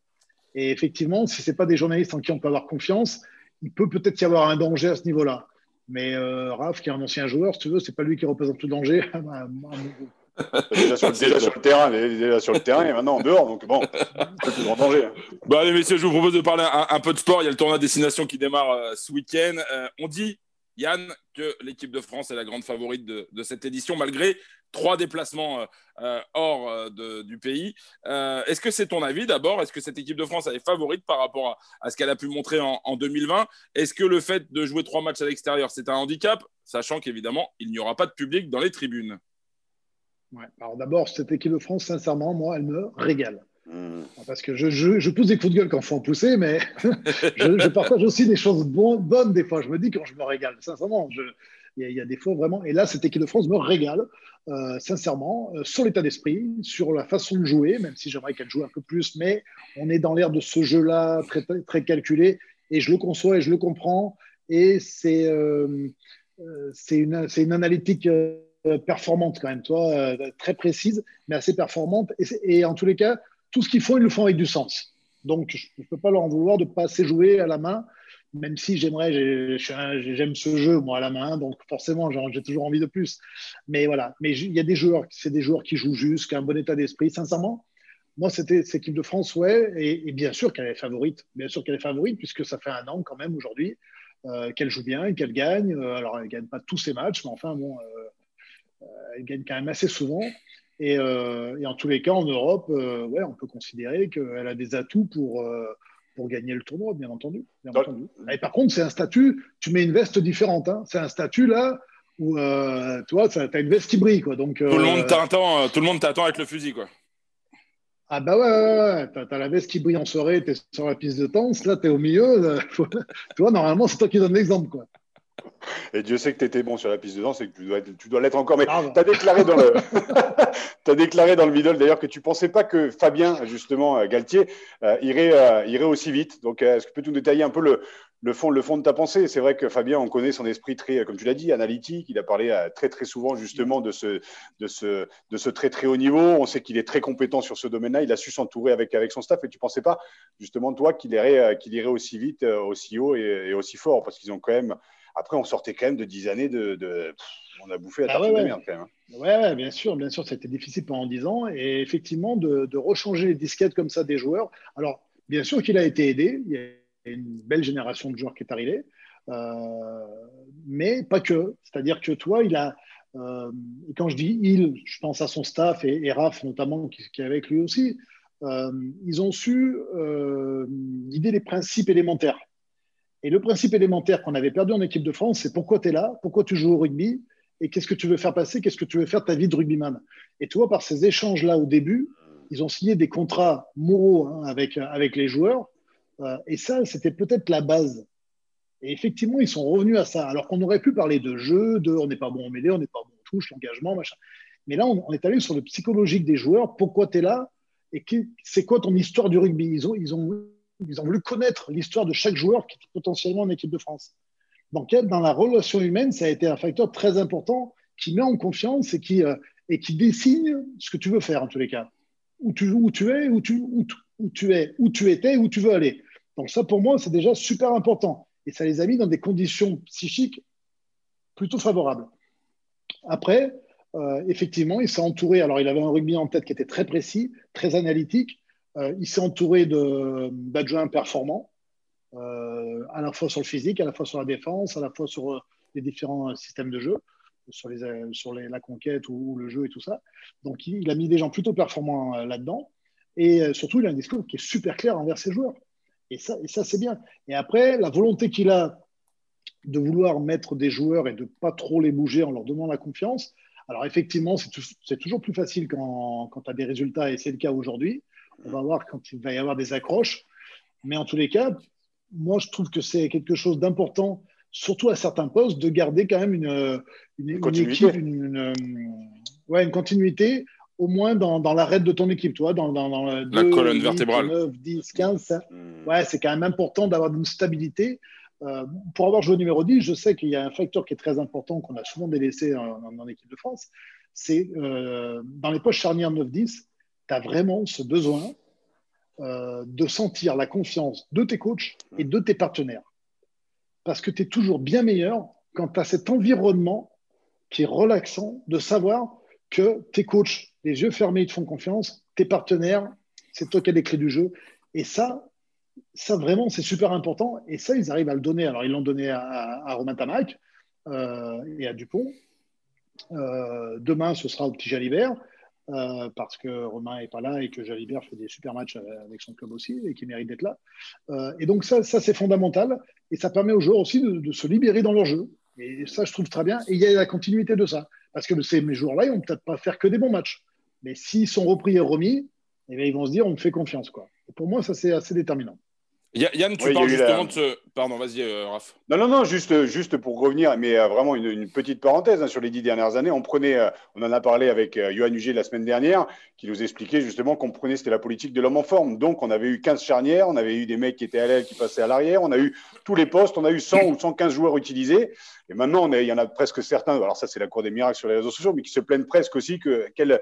Et effectivement, si ce n'est pas des journalistes en qui on peut avoir confiance, il peut peut-être y avoir un danger à ce niveau-là. Mais euh, Raph, qui est un ancien joueur, si tu veux, c'est pas lui qui représente le danger. déjà, sur, le terrain, déjà sur le terrain et maintenant en dehors, donc bon, plus grand danger. Hein. Bon, allez, messieurs, je vous propose de parler un, peu de sport. Il y a le tournoi destination qui démarre euh, ce week-end. on dit Yann, que l'équipe de France est la grande favorite de, cette édition, malgré trois déplacements euh, euh, hors euh, du pays. Est-ce que c'est ton avis d'abord? Est-ce que cette équipe de France est favorite par rapport à, ce qu'elle a pu montrer en, 2020 Est-ce que le fait de jouer trois matchs à l'extérieur, c'est un handicap, sachant qu'évidemment, il n'y aura pas de public dans les tribunes. D'abord, cette équipe de France, sincèrement, moi, elle me régale. Hmm. Parce que je, pousse des coups de gueule quand il faut en pousser, mais je, partage aussi des choses bonnes des fois. Je me dis quand je me régale, sincèrement. Il y, a des fois vraiment. Et là, cette équipe de France me régale, euh, sincèrement, euh, sur l'état d'esprit, sur la façon de jouer, même si j'aimerais qu'elle joue un peu plus. Mais on est dans l'air de ce jeu-là, très, calculé. Et je le conçois et je le comprends. Et c'est euh, une, analytique performante quand même, toi, très précise, mais assez performante. Et en tous les cas, tout ce qu'il faut, ils le font avec du sens. Donc, je ne peux pas leur en vouloir de ne pas assez jouer à la main, même si j'aimerais, j'aime ce jeu, moi, à la main, donc forcément, j'ai toujours envie de plus. Mais voilà, mais il y a des joueurs, c'est des joueurs qui jouent juste, qui ont un bon état d'esprit. Sincèrement, moi, c'était cette équipe de France, ouais, et, bien sûr qu'elle est favorite, bien sûr qu'elle est favorite, puisque ça fait un an quand même aujourd'hui euh, qu'elle joue bien et qu'elle gagne. Euh, alors, elle ne gagne pas tous ses matchs, mais enfin, bon, euh, elle gagne quand même assez souvent. Euh, et, en tous les cas, en Europe, euh, ouais, on peut considérer qu'elle a des atouts pour, euh, pour gagner le tournoi, bien entendu. Et par contre, c'est un statut, tu mets une veste différente. Hein. C'est un statut là où tu vois, tu as une veste qui brille. Quoi. Donc, tout, le monde t'attend, tout le monde t'attend avec le fusil. Quoi. Ah bah ouais, ouais, ouais. tu as, la veste qui brille en soirée, tu es sur la piste de danse, là tu es au milieu. tu vois, normalement, c'est toi qui donnes l'exemple. quoi. Et Dieu sait que tu étais bon sur la piste de danse et que tu dois, tu dois l'être encore. Mais tu as déclaré dans le, as déclaré dans le middle d'ailleurs que tu ne pensais pas que Fabien, justement, euh, Galtier, euh, irait, euh, irait aussi vite. Donc, est-ce que tu peux nous détailler un peu le, le fond, le fond de ta pensée? C'est vrai que Fabien, on connaît son esprit très, comme tu l'as dit, analytique. Il a parlé très très souvent justement de ce, de ce, de ce très très haut niveau. On sait qu'il est très compétent sur ce domaine-là. Il a su s'entourer avec, avec son staff. Et tu pensais pas justement toi qu'il irait, qu'il irait aussi vite, aussi haut et, aussi fort parce qu'ils ont quand même. Après, on sortait quand même de dix années de. on a bouffé la ah tarte de merde quand même. Hein. Ouais, bien sûr, bien sûr, ça a été difficile pendant dix ans. Et effectivement, de, de rechanger les disquettes comme ça des joueurs. Alors, bien sûr qu'il a été aidé. Il y a une belle génération de joueurs qui est arrivée, euh, mais pas que. C'est-à-dire que toi, il a, euh, quand je dis il, je pense à son staff et, Raph notamment qui, est avec lui aussi, euh, ils ont su guider les principes élémentaires. Et le principe élémentaire qu'on avait perdu en équipe de France, c'est pourquoi tu es là, pourquoi tu joues au rugby et qu'est-ce que tu veux faire passer, qu'est-ce que tu veux faire de ta vie de rugbyman. Et toi, par ces échanges-là au début, ils ont signé des contrats moraux hein, avec, avec les joueurs euh, et ça, c'était peut-être la base. Et effectivement, ils sont revenus à ça. Alors qu'on aurait pu parler de jeu, de on n'est pas bon en mêlée, on n'est pas bon en touche, l'engagement, machin. Mais là, on, est allé sur le psychologique des joueurs. Pourquoi tu es là Et c'est quoi ton histoire du rugby? Ils ont, ils, ont, ils ont voulu connaître l'histoire de chaque joueur qui est potentiellement en équipe de France. Donc, dans la relation humaine, ça a été un facteur très important qui met en confiance et qui, euh, dessine ce que tu veux faire en tous les cas. Où tu, es, où tu, où, où tu es, où tu étais, où tu veux aller. Donc ça, pour moi, c'est déjà super important. Et ça les a mis dans des conditions psychiques plutôt favorables. Après, euh, effectivement, il s'est entouré, alors il avait un rugby en tête qui était très précis, très analytique. Euh, il s'est entouré d'adjoints performants, euh, à la fois sur le physique, à la fois sur la défense, à la fois sur les différents systèmes de jeu, sur, la conquête ou, le jeu et tout ça. Donc il a mis des gens plutôt performants là-dedans. Et euh, surtout, il a un discours qui est super clair envers ses joueurs. Et ça, c'est bien. Et après, la volonté qu'il a de vouloir mettre des joueurs et de pas trop les bouger en leur donnant la confiance. Alors effectivement, c'est toujours plus facile quand tu as des résultats, et c'est le cas aujourd'hui. On va voir quand il va y avoir des accroches. Mais en tous les cas, moi, je trouve que c'est quelque chose d'important, surtout à certains postes, de garder quand même une, une, équipe, une, ouais, une continuité au moins dans, dans l'arrêt de ton équipe, toi, dans, dans, la colonne vertébrale. 9, 10, 15. Ouais, c'est quand même important d'avoir une stabilité. Euh, pour avoir joué numéro 10, je sais qu'il y a un facteur qui est très important qu'on a souvent délaissé en, équipe de France. C'est euh, dans les poches charnières 9-10, tu as vraiment ce besoin euh, de sentir la confiance de tes coachs et de tes partenaires. Parce que tu es toujours bien meilleur quand tu as cet environnement qui est relaxant de savoir que tes coachs les yeux fermés, ils te font confiance. Tes partenaires, c'est toi qui as les clés du jeu. Et ça, ça vraiment, c'est super important. Et ça, ils arrivent à le donner. Alors, ils l'ont donné à, Romain Tamac euh, et à Dupont. Euh, demain, ce sera au petit Jalibert. Euh, parce que Romain n'est pas là et que Jalibert fait des super matchs avec son club aussi et qui mérite d'être là. et donc ça, ça c'est fondamental et ça permet aux joueurs aussi de, de, se libérer dans leur jeu. Et ça, je trouve très bien. Et il y a la continuité de ça. Parce que ces joueurs-là, ils vont peut-être pas faire que des bons matchs. Mais s'ils sont repris et remis, eh ils vont se dire on me fait confiance. Quoi. pour moi, ça, c'est assez déterminant. Yann, tu parles justement de ce. Pardon, vas-y, euh, Raph. Non, non, non, juste, juste pour revenir, mais euh, vraiment une, petite parenthèse hein, sur les dix dernières années. On prenait, euh, on en a parlé avec Johan Huger la semaine dernière, qui nous expliquait justement qu'on prenait, c'était la politique de l'homme en forme. Donc, on avait eu 15 charnières, on avait eu des mecs qui étaient à l'aile, qui passaient à l'arrière, on a eu tous les postes, on a eu 100 ou 115 joueurs utilisés. Et maintenant, il y en a presque certains, alors ça c'est la cour des miracles sur les réseaux sociaux, mais qui se plaignent presque aussi que quelle,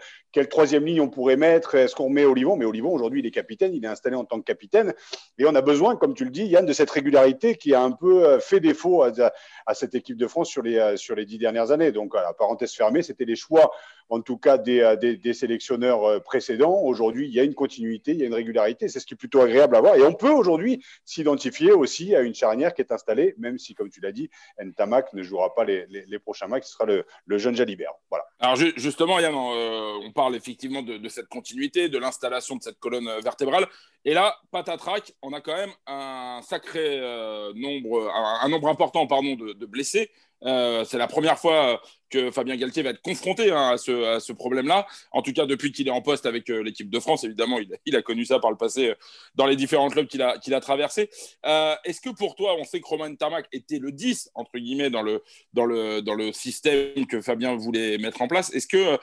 troisième ligne on pourrait mettre, est-ce qu'on met Olivon? Mais Olivon, aujourd'hui, il est capitaine, il est installé en tant que capitaine. Et on a besoin, comme tu le dis, Yann, de cette régularité qui a un peu euh, fait défaut à, cette équipe de France sur les, euh, dix dernières années. Donc, la parenthèse fermée, c'était les choix, en tout cas, des, euh, sélectionneurs précédents. Aujourd'hui, il y a une continuité, il y a une régularité. C'est ce qui est plutôt agréable à voir. Et on peut aujourd'hui s'identifier aussi à une charnière qui est installée, même si, comme tu l'as dit, Ntamak ne jouera pas les, prochains matchs, ce sera le, jeune Jalibert. Voilà. Alors justement, Yann, euh, on parle effectivement de, cette continuité, de l'installation de cette colonne vertébrale. Et là, patatrac, on a quand même un sacré euh, nombre, un, nombre important pardon, de blessés. Euh, c'est la première fois que Fabien Galtier va être confronté hein, à ce, problème-là. En tout cas, depuis qu'il est en poste avec euh, l'équipe de France, évidemment, il, a connu ça par le passé euh, dans les différents clubs qu'il a, traversés. Est-ce que pour toi, on sait que Romain Tamac était le 10, entre guillemets, dans le, dans le, dans le système que Fabien voulait mettre en place? Est-ce que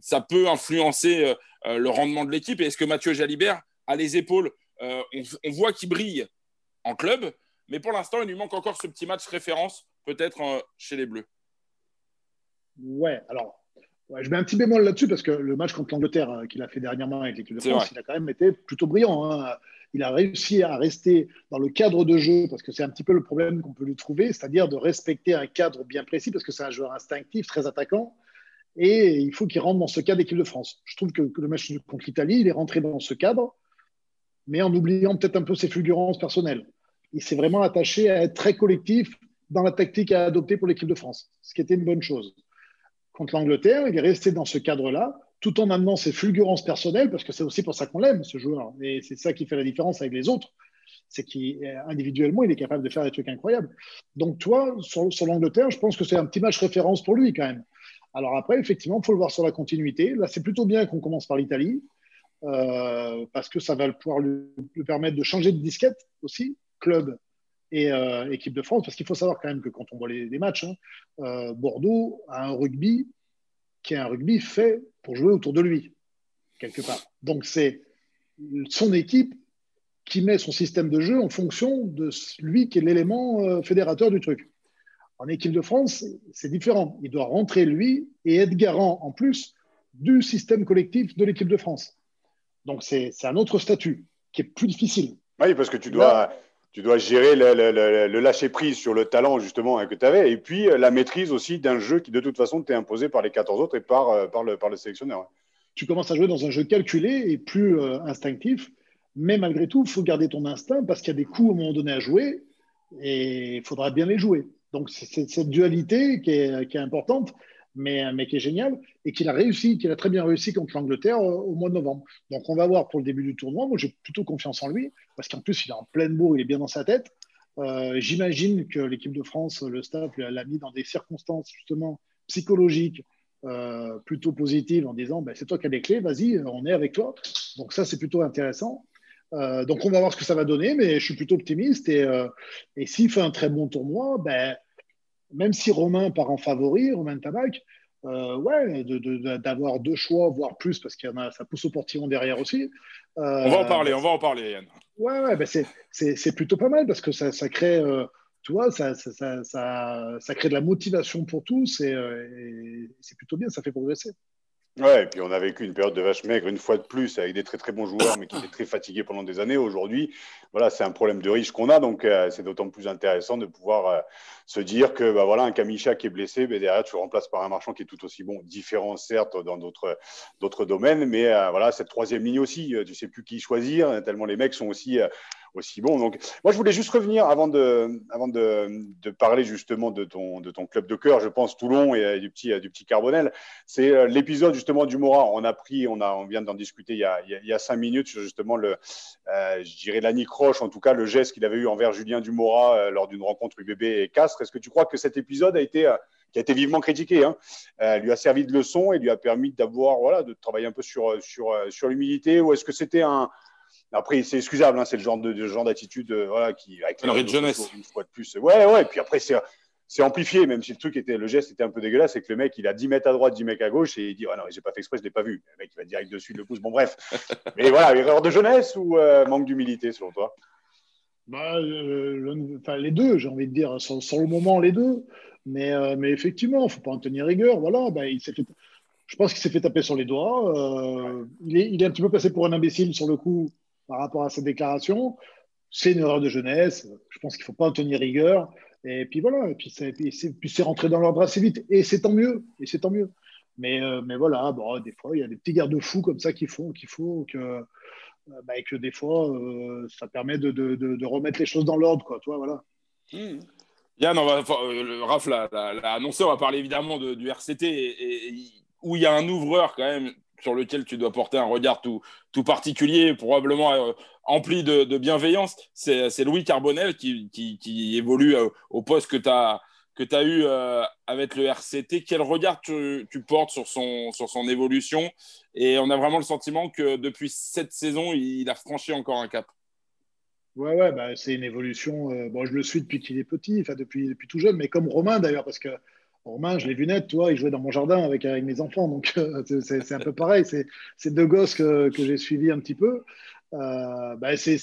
ça peut influencer le rendement de l'équipe? Et est-ce que Mathieu Jalibert a les épaules on, on, voit qu'il brille en club, Mais pour l'instant, il lui manque encore ce petit match référence, peut-être chez les Bleus. Ouais, alors, je mets un petit bémol là-dessus parce que le match contre l'Angleterre euh, qu'il a fait dernièrement avec l'équipe de France, il a quand même été plutôt brillant. Hein. Il a réussi à rester dans le cadre de jeu parce que c'est un petit peu le problème qu'on peut lui trouver, c'est-à-dire de respecter un cadre bien précis parce que c'est un joueur instinctif, très attaquant. Et il faut qu'il rentre dans ce cadre d'équipe de France. Je trouve que, que le match contre l'Italie, il est rentré dans ce cadre, mais en oubliant peut-être un peu ses fulgurances personnelles. Il s'est vraiment attaché à être très collectif dans la tactique à adopter pour l'équipe de France, ce qui était une bonne chose contre l'Angleterre, il est resté dans ce cadre-là, tout en amenant ses fulgurances personnelles, parce que c'est aussi pour ça qu'on l'aime, ce joueur. Et c'est ça qui fait la différence avec les autres. C'est qu'individuellement, il est capable de faire des trucs incroyables. Donc, toi, sur, l'Angleterre, je pense que c'est un petit match référence pour lui, quand même. Alors après, effectivement, il faut le voir sur la continuité. Là, c'est plutôt bien qu'on commence par l'Italie, euh, parce que ça va pouvoir lui, permettre de changer de disquette aussi, club et euh, équipe de France, parce qu'il faut savoir quand même que quand on voit les, matchs, hein, euh, Bordeaux a un rugby qui est un rugby fait pour jouer autour de lui, quelque part. Donc c'est son équipe qui met son système de jeu en fonction de lui qui est l'élément euh, fédérateur du truc. En équipe de France, c'est différent. Il doit rentrer lui et être garant en plus du système collectif de l'équipe de France. Donc c'est un autre statut qui est plus difficile. Oui, parce que tu dois, tu dois gérer le, lâcher-prise sur le talent justement hein, que tu avais et puis euh, la maîtrise aussi d'un jeu qui de toute façon t'est imposé par les 14 autres et par, euh, par, le, par le sélectionneur. Tu commences à jouer dans un jeu calculé et plus euh, instinctif, mais malgré tout, il faut garder ton instinct parce qu'il y a des coups au moment donné à jouer et il faudra bien les jouer. Donc c'est cette dualité qui est, qui est importante mais, mais qui est génial et qu'il a réussi, qu'il a très bien réussi contre l'Angleterre euh, au mois de novembre. Donc on va voir pour le début du tournoi. Moi, j'ai plutôt confiance en lui parce qu'en plus, il est en pleine bourre, il est bien dans sa tête. Euh, j'imagine que l'équipe de France, le staff, l'a mis dans des circonstances justement psychologiques euh, plutôt positives en disant ben, c'est toi qui as les clés, vas-y, on est avec toi. Donc ça, c'est plutôt intéressant. donc on va voir ce que ça va donner, mais je suis plutôt optimiste. Et, et s'il fait un très bon tournoi, ben, même si Romain part en favori, Romain Tabac, euh, ouais, d'avoir deux choix, voire plus, parce qu'il y en a, ça pousse au portillon derrière aussi. Euh, on va en parler, on va en parler, Yann. Ouais, ouais, ben c'est plutôt pas mal parce que ça, ça crée, euh, tu vois, ça, ça, ça, ça, crée de la motivation pour tous et, et c'est plutôt bien, ça fait progresser. Ouais, et puis on a vécu une période de vache maigre une fois de plus avec des très très bons joueurs, mais qui étaient très fatigués pendant des années. Aujourd'hui, voilà, c'est un problème de riche qu'on a, donc euh, c'est d'autant plus intéressant de pouvoir euh, se dire que bah, voilà, un Kamisha qui est blessé, derrière tu le remplaces par un marchand qui est tout aussi bon, différent certes dans d'autres d'autres domaines, mais euh, voilà, cette troisième ligne aussi, tu sais plus qui choisir, tellement les mecs sont aussi aussi bon. Donc, moi, je voulais juste revenir avant de, parler justement de ton, club de cœur, je pense Toulon et, du petit, du petit Carbonel. C'est euh, l'épisode justement du Mora. On a pris, on vient d'en discuter il y, a, cinq minutes sur justement le, euh, je dirais l'Annie Croche, en tout cas le geste qu'il avait eu envers Julien Dumora euh, lors d'une rencontre UBB et Castres. Est-ce que tu crois que cet épisode a été qui a été vivement critiqué, hein, lui a servi de leçon et lui a permis d'avoir, voilà, de travailler un peu sur, sur, sur l'humilité? Ou est-ce que c'était un, après, c'est excusable, hein, c'est le genre de, genre d'attitude euh, voilà, qui avec de jeunesse une fois de plus. Ouais, ouais. Et puis après, c'est c'est amplifié, même si le truc était, le geste était un peu dégueulasse, c'est que le mec, il a 10 mètres à droite, 10 mètres à gauche, et il dit, ah non, j'ai pas fait exprès, je l'ai pas vu. Le mec, il va direct dessus, le pouce. Bon, bref. Mais voilà, erreur de jeunesse ou euh, manque d'humilité, selon toi? Bah, euh, Les deux, j'ai envie de dire, sur, le moment, les deux. Mais, mais effectivement, il ne faut pas en tenir rigueur. Voilà, bah, il s'est fait, je pense qu'il s'est fait taper sur les doigts. il, est, il est un petit peu passé pour un imbécile sur le coup par rapport à cette déclaration. C'est une erreur de jeunesse. Je pense qu'il ne faut pas en tenir rigueur. Et puis voilà, et puis c'est rentré dans l'ordre assez vite. Et c'est tant mieux. Et c'est tant mieux. Mais, euh, mais voilà, bon, des fois, il y a des petits garde-fous comme ça qu'il faut, qu'il faut que, euh, bah, que des fois, euh, ça permet de, de, de, remettre les choses dans l'ordre. Quoi, toi, voilà. Mmh. Yann, on va, Raph l'a annoncé, on va parler évidemment du RCT et, où il y a un ouvreur quand même sur lequel tu dois porter un regard tout, tout particulier, probablement euh, empli de, bienveillance, c'est Louis Carbonel qui, qui, évolue euh, au poste que tu as, que as eu euh, avec le RCT. Quel regard tu, portes sur son, sur son évolution? Et on a vraiment le sentiment que depuis cette saison, il, a franchi encore un cap. Ouais, ouais, bah, c'est une évolution. bon, je le suis depuis qu'il est petit, enfin depuis, depuis tout jeune, mais comme Romain d'ailleurs, parce que Romain, je l'ai vu net, toi, il jouait dans mon jardin avec, mes enfants, donc euh, c'est un peu pareil. C'est deux gosses que, j'ai suivis un petit peu. Bah, c'est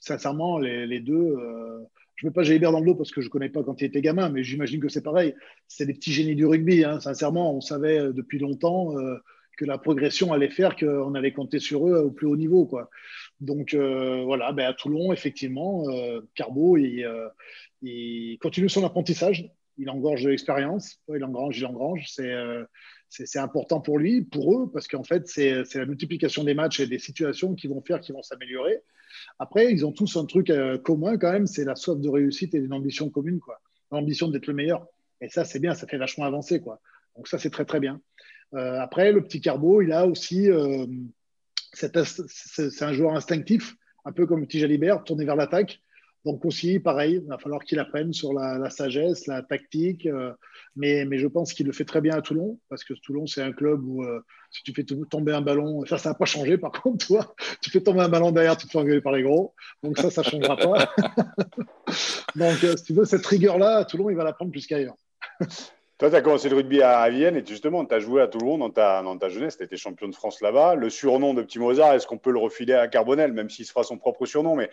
sincèrement les, deux. Euh, je ne mets pas Jalibert dans le dos parce que je ne connais pas quand il était gamin, mais j'imagine que c'est pareil. C'est des petits génies du rugby. Hein. Sincèrement, on savait depuis longtemps que la progression allait faire qu'on allait compter sur eux au plus haut niveau. Quoi. Donc voilà, ben, à Toulon, effectivement, Carbo, il, continue son apprentissage. Il engorge de l'expérience. Il engrange, il engrange. C'est c'est important pour lui, pour eux, parce qu'en fait, c'est la multiplication des matchs et des situations qui vont faire qu'ils vont s'améliorer. Après, ils ont tous un truc euh, commun quand même, c'est la soif de réussite et une ambition commune, quoi. L'ambition d'être le meilleur. Et ça, c'est bien, ça fait vachement avancer, quoi. Donc ça, c'est très très bien. Euh, après, le petit Carbo, il a aussi, euh, c'est un joueur instinctif, un peu comme le petit Jalibert, tourné vers l'attaque. Donc aussi, pareil, il va falloir qu'il apprenne sur la, sagesse, la tactique. Euh, mais, je pense qu'il le fait très bien à Toulon, parce que Toulon, c'est un club où euh, si tu fais tomber un ballon, ça, ça n'a pas changé par contre, toi, tu fais tomber un ballon derrière, tu te fais engueuler par les gros. Donc ça, ça ne changera pas. Donc euh, si tu veux, cette rigueur-là, à Toulon, il va la prendre plus qu'ailleurs. Toi, tu as commencé le rugby à Vienne et justement, tu as joué à Toulon dans ta, dans ta jeunesse, tu étais champion de France là-bas. Le surnom de Petit Mozart, est-ce qu'on peut le refiler à Carbonel, même s'il se fera son propre surnom mais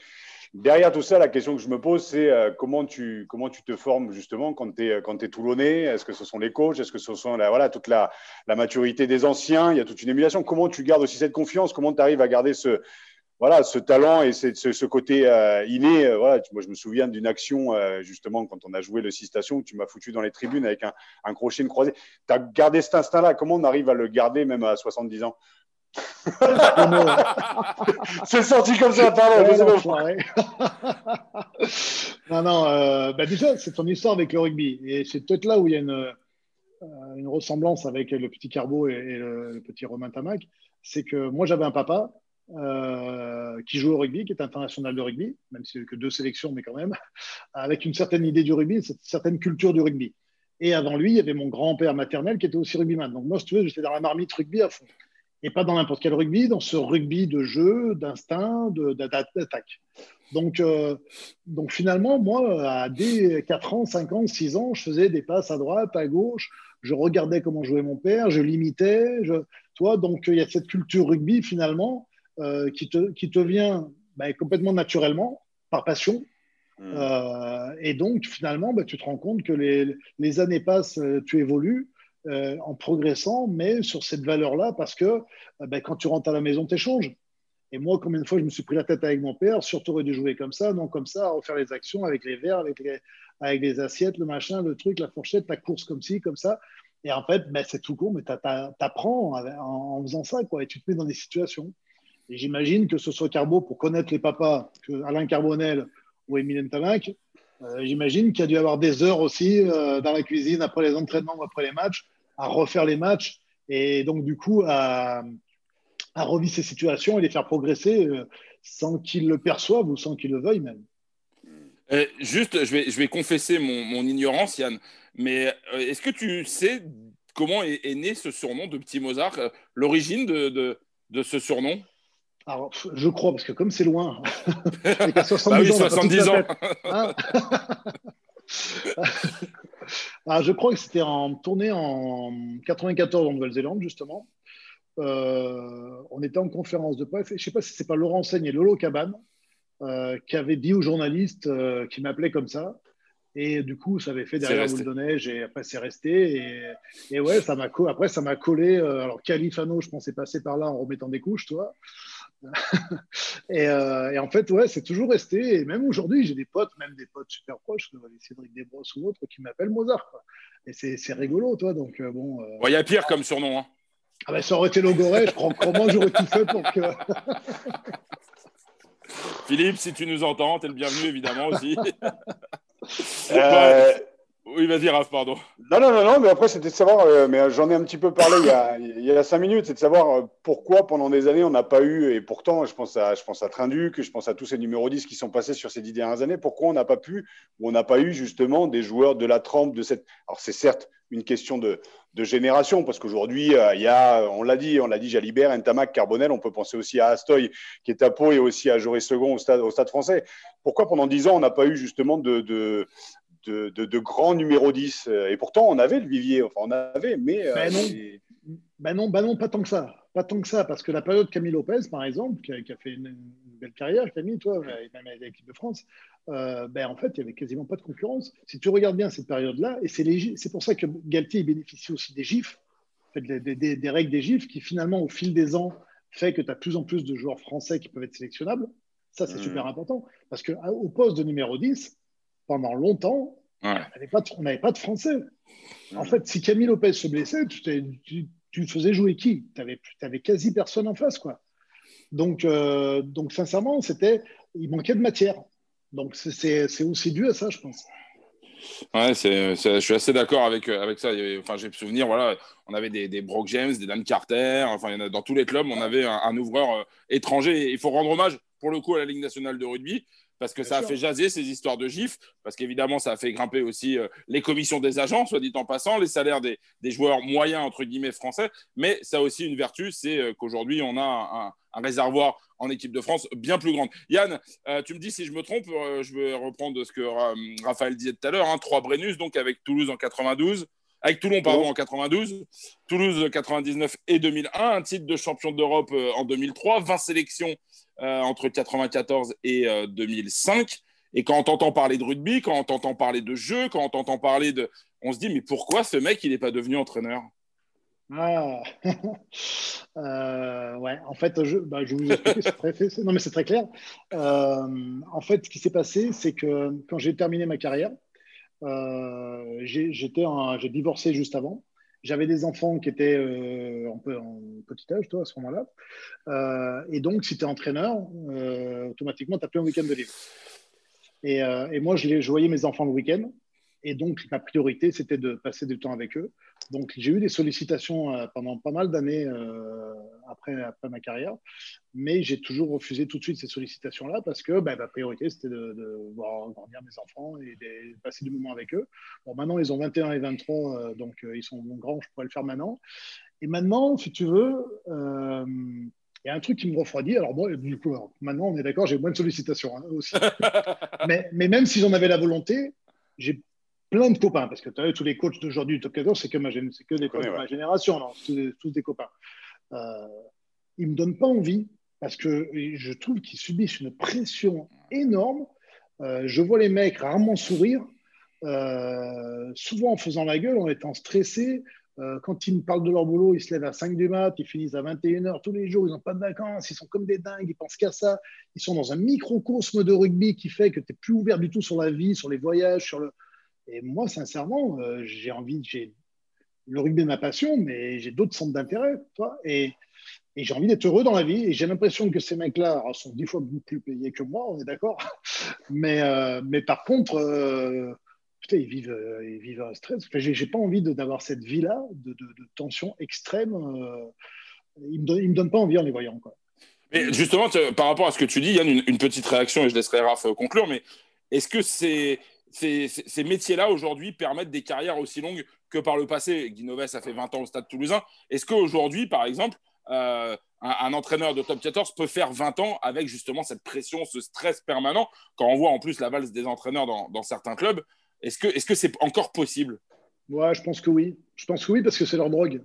Derrière tout ça, la question que je me pose, c'est euh, comment, tu, comment tu te formes justement quand tu es, es toulonnais? Est-ce que ce sont les coachs? Est-ce que ce sont la, voilà, toute la, maturité des anciens? Il y a toute une émulation. Comment tu gardes aussi cette confiance? Comment tu arrives à garder ce, talent et ce, côté euh, inné? Euh, Moi, je me souviens d'une action justement quand on a joué le Six Stations tu m'as foutu dans les tribunes avec un, un crochet, une croisée. Tu as gardé cet instinct-là. Comment on arrive à le garder même à 70 ans? c'est sorti comme ça, pardon. non, non, euh, bah déjà, c'est ton histoire avec le rugby. Et c'est peut-être là où il y a une, euh, une, ressemblance avec le petit Carbo et, le, petit Romain Tamac. C'est que moi, j'avais un papa euh, qui joue au rugby, qui est international de rugby, même si c'est que deux sélections, mais quand même, avec une certaine idée du rugby, une certaine culture du rugby. Et avant lui, il y avait mon grand-père maternel qui était aussi rugbyman. Donc moi, si tu veux, j'étais dans la marmite rugby à fond et pas dans n'importe quel rugby, dans ce rugby de jeu, d'instinct, d'attaque. Donc, euh, donc finalement, moi, à dès 4 ans, 5 ans, 6 ans, je faisais des passes à droite, à gauche, je regardais comment jouait mon père, je l'imitais. Je, toi, donc il y a cette culture rugby finalement euh, qui, te, qui te vient bah, complètement naturellement, par passion. Mmh. Euh, et donc finalement, bah, tu te rends compte que les, les années passent, tu évolues. Euh, en progressant, mais sur cette valeur-là, parce que euh, ben, quand tu rentres à la maison, tu échanges. Et moi, combien de fois je me suis pris la tête avec mon père, surtout aurait dû jouer comme ça, non comme ça, à refaire les actions avec les verres, avec les, assiettes, le machin, le truc, la fourchette, la course comme ci, comme ça. Et en fait, ben, c'est tout con, mais tu apprends en, faisant ça, quoi, et tu te mets dans des situations. Et j'imagine que ce soit Carbo, pour connaître les papas, Alain Carbonel ou Emilien Tamac, euh, j'imagine qu'il y a dû avoir des heures aussi dans la cuisine après les entraînements ou après les matchs à refaire les matchs et donc du coup à, à revivre ces situations et les faire progresser euh, sans qu'ils le perçoivent ou sans qu'ils le veuillent même. Euh, juste, je vais, je vais confesser mon, mon ignorance, Yann, mais euh, est-ce que tu sais comment est, né ce surnom de Petit Mozart, l'origine de, de, de, ce surnom? Alors, je crois, parce que comme c'est loin, bah 70 70 ans. Hein? ah, je crois que c'était en tournée en 94 en Nouvelle-Zélande, justement. Euh, on était en conférence de presse. Je ne sais pas si c'est pas Laurent Seigne et Lolo Cabane euh, qui avaient dit aux journalistes euh, qui m'appelaient comme ça. Et du coup, ça avait fait derrière boule de neige et après, c'est resté. Et, et, ouais, ça m'a après, ça m'a collé. alors, Califano, je pensais passer par là en remettant des couches, toi. Euh, et, en fait, ouais, c'est toujours resté. Et même aujourd'hui, j'ai des potes, même des potes super proches, Cédric Desbrosses ou autres, qui m'appellent Mozart. Et c'est rigolo, toi. Donc, euh, bon. Euh, il y a pire comme surnom. Hein. Ah ben, ça aurait été Logoré, je crois. Comment j'aurais tout fait pour que. Philippe, si tu nous entends, tu es le bienvenu, évidemment, aussi. Vas-y, Raph, pardon. Non, non, non, non, mais après, c'était de savoir, euh, mais j'en ai un petit peu parlé il y a, il y a cinq minutes, c'est de savoir euh, pourquoi pendant des années on n'a pas eu, et pourtant, je pense à, je pense à Trinduc, je pense à tous ces numéros 10 qui sont passés sur ces dix dernières années, pourquoi on n'a pas pu, ou on n'a pas eu justement des joueurs de la trempe de cette. Alors, c'est certes une question de, de génération, parce qu'aujourd'hui, euh, il y a, on l'a dit, on l'a dit, Jalibert, Ntamak, Carbonel, on peut penser aussi à Astoy, qui est à Pau, et aussi à Jaurès Second au stade, au stade français. Pourquoi pendant dix ans, on n'a pas eu justement de, de de, de, grands numéros 10. Euh, et pourtant, on avait le vivier, enfin, on avait, mais. Ben, non. Ben non, ben non, pas tant que ça. Pas tant que ça, parce que la période Camille Lopez, par exemple, qui a, fait une, belle carrière, Camille, toi, même avec l'équipe de France. Euh, ben, en fait, il n'y avait quasiment pas de concurrence. Si tu regardes bien cette période-là, et c'est pour ça que Galtier bénéficie aussi des gifs, des, des, des, règles des gifs, qui finalement, au fil des ans, fait que tu as de plus en plus de joueurs français qui peuvent être sélectionnables. Ça, c'est mmh. super important. Parce qu'au poste de numéro 10, pendant longtemps, on n'avait pas, de Français. En fait, si Camille Lopez se blessait, tu, tu, faisais jouer qui? Tu n'avais quasi personne en face. quoi. Donc, euh, donc sincèrement, c'était, il manquait de matière. Donc, c'est aussi dû à ça, je pense. Ouais, c'est, je suis assez d'accord avec, avec ça. Enfin, j'ai souvenir, voilà, on avait des, des Brock James, des Dan Carter. Enfin, dans tous les clubs, on avait un, ouvreur euh, étranger. Il faut rendre hommage, pour le coup, à la Ligue nationale de rugby parce que ça a fait jaser ces histoires de gifs, parce qu'évidemment, ça a fait grimper aussi euh, les commissions des agents, soit dit en passant, les salaires des, des, joueurs moyens, entre guillemets, français. Mais ça a aussi une vertu, c'est euh, qu'aujourd'hui, on a un, un, réservoir en équipe de France bien plus grand. Yann, euh, tu me dis si je me trompe, je vais reprendre ce que Raphaël disait tout à l'heure, hein, trois Brennus, donc avec Toulouse en 92, avec Toulon pardon, en 92, Toulouse 99 et 2001, un. Titre de champion d'Europe en 2003, 20 sélections euh, entre 94 et 2005. Euh, et quand on t'entend parler de rugby, quand on t'entend parler de jeu, quand on t'entend parler de... On se dit, mais pourquoi ce mec, il n'est pas devenu entraîneur? Ah, euh, ouais, en fait, je, bah, je vous mais c'est très clair. en fait, ce qui s'est passé, c'est que quand j'ai terminé ma carrière, j'ai divorcé juste avant. J'avais des enfants qui étaient euh, en, en, petit âge, toi, à ce moment-là. Euh, et donc, si tu es entraîneur, euh, automatiquement, tu n'as plus un week-end de libre. Et, moi, je, voyais mes enfants le week-end. Et donc, ma priorité, c'était de passer du temps avec eux. Donc, j'ai eu des sollicitations euh, pendant pas mal d'années euh, après, après ma carrière, mais j'ai toujours refusé tout de suite ces sollicitations-là parce que bah, ma priorité, c'était de, voir grandir mes enfants et de passer du moment avec eux. Bon, maintenant, ils ont 21 et 23, euh, donc ils sont grands, je pourrais le faire maintenant. Et maintenant, si tu veux, il y a un truc qui me refroidit. Alors, moi, du coup, maintenant, on est d'accord, j'ai moins de sollicitations hein, aussi. mais, mais, même si j'en avais la volonté, j'ai plein de copains, parce que tu as tous les coachs d'aujourd'hui du top 14, c'est que, ma, que des copains de ma génération, non, tous, tous, des copains. Euh, ils ne me donnent pas envie, parce que je trouve qu'ils subissent une pression énorme. Euh, je vois les mecs rarement sourire, euh, souvent en faisant la gueule, en étant stressés. Euh, quand ils me parlent de leur boulot, ils se lèvent à 5 du mat, ils finissent à 21h tous les jours, ils n'ont pas de vacances, ils sont comme des dingues, ils pensent qu'à ça. Ils sont dans un microcosme de rugby qui fait que tu n'es plus ouvert du tout sur la vie, sur les voyages, sur le, et moi, sincèrement, euh, j'ai envie, j'ai le rugby est ma passion, mais j'ai d'autres centres d'intérêt, et, et j'ai envie d'être heureux dans la vie. Et j'ai l'impression que ces mecs-là sont dix fois plus payés que moi, on est d'accord. mais, euh, mais par contre, euh, putain, ils vivent, ils vivent un stress. j'ai, j'ai pas envie d'avoir cette vie-là de, tension extrême. ils me, me donnent pas envie en les voyant. Mais justement, par rapport à ce que tu dis, il y a une, une petite réaction et je laisserai Raph conclure. Mais est-ce que c'est ces, métiers-là aujourd'hui permettent des carrières aussi longues que par le passé. Guinoves, ça fait 20 ans au Stade toulousain. Est-ce qu'aujourd'hui, par exemple, euh, un, entraîneur de top 14 peut faire 20 ans avec justement cette pression, ce stress permanent Quand on voit en plus la valse des entraîneurs dans, certains clubs, est-ce que c'est -ce c'est encore possible? Ouais, je pense que oui. Je pense que oui parce que c'est leur drogue.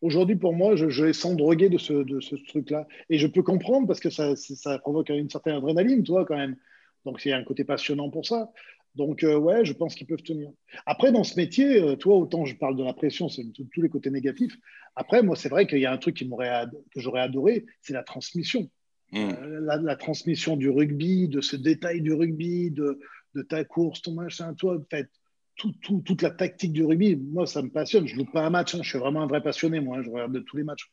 Aujourd'hui, pour moi, je, les sens drogués de ce, truc-là. Et je peux comprendre parce que ça provoque une certaine adrénaline, toi, quand même. Donc, il y a un côté passionnant pour ça. Donc, euh, ouais, je pense qu'ils peuvent tenir. Après, dans ce métier, euh, toi, autant je parle de la pression, c'est tous les côtés négatifs. Après, moi, c'est vrai qu'il y a un truc qui que j'aurais adoré, c'est la transmission. Mmh. Euh, la, transmission du rugby, de ce détail du rugby, de, ta course, ton machin, toi, en fait, toute la tactique du rugby, moi, ça me passionne. Je ne loupe pas un match, hein. je suis vraiment un vrai passionné, moi, hein. je regarde tous les matchs.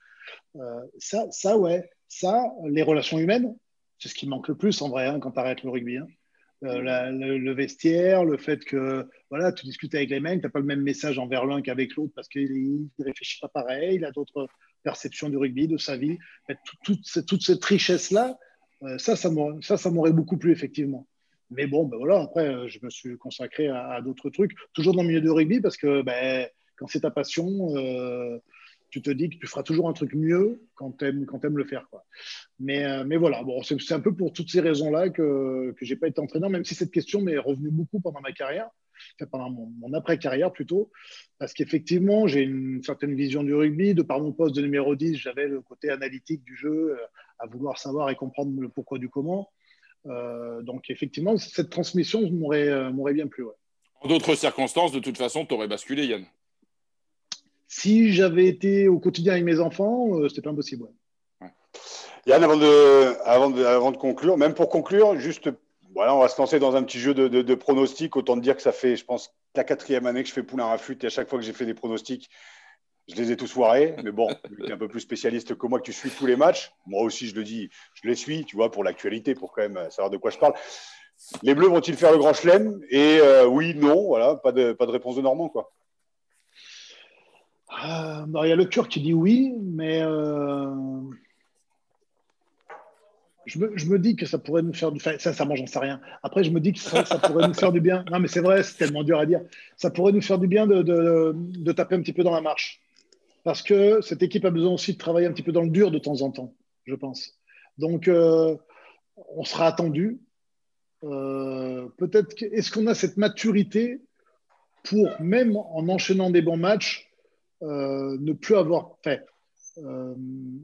ça, ça, ouais, ça, les relations humaines, c'est ce qui manque le plus en vrai hein, quand tu arrêtes le rugby. Hein. Euh, le, vestiaire, le fait que voilà, tu discutes avec les mecs, tu n'as pas le même message envers l'un qu'avec l'autre parce qu'il ne réfléchit pas pareil, il a d'autres perceptions du rugby, de sa vie. toute, toute, cette richesse-là, euh, ça, ça m'aurait beaucoup plu effectivement. Mais bon, ben voilà, après, euh, je me suis consacré à, d'autres trucs, toujours dans le milieu de rugby parce que ben, quand c'est ta passion, tu te dis que tu feras toujours un truc mieux quand tu aimes, aimes le faire. Mais, euh, mais voilà, bon, c'est un peu pour toutes ces raisons-là que, que je n'ai pas été entraîneur, même si cette question m'est revenue beaucoup pendant ma carrière, pendant mon, après-carrière plutôt, parce qu'effectivement, j'ai une certaine vision du rugby. De par mon poste de numéro 10, j'avais le côté analytique du jeu, euh, à vouloir savoir et comprendre le pourquoi du comment. donc effectivement, cette transmission m'aurait bien plu. En d'autres circonstances, de toute façon, tu aurais basculé, Yann. Si j'avais été au quotidien avec mes enfants, ce c'était pas impossible. Yann, avant de, avant, de, avant de conclure, même pour conclure, juste voilà, on va se lancer dans un petit jeu de, de, pronostics. Autant dire que ça fait, je pense, la quatrième année que je fais poulain à flûte et à chaque fois que j'ai fait des pronostics, je les ai tous foirés. Mais bon, tu es un peu plus spécialiste que moi, que tu suis tous les matchs. Moi aussi, je le dis, je les suis, tu vois, pour l'actualité, pour quand même savoir de quoi je parle. Les Bleus vont-ils faire le grand chelem? Et euh, oui, non, voilà, pas de, pas de réponse de Normand, quoi. Euh, il y a le cœur qui dit oui, mais euh, je me, dis que ça pourrait nous faire du bien. Sincèrement, j'en sais rien. Après, je me dis que ça, pourrait nous faire du bien. Non, mais c'est vrai, c'est tellement dur à dire. Ça pourrait nous faire du bien de, taper un petit peu dans la marche. Parce que cette équipe a besoin aussi de travailler un petit peu dans le dur de temps en temps, je pense. Donc, euh, on sera attendu. Peut-être, est-ce qu'on a cette maturité pour, même en enchaînant des bons matchs, euh, ne plus avoir fait euh,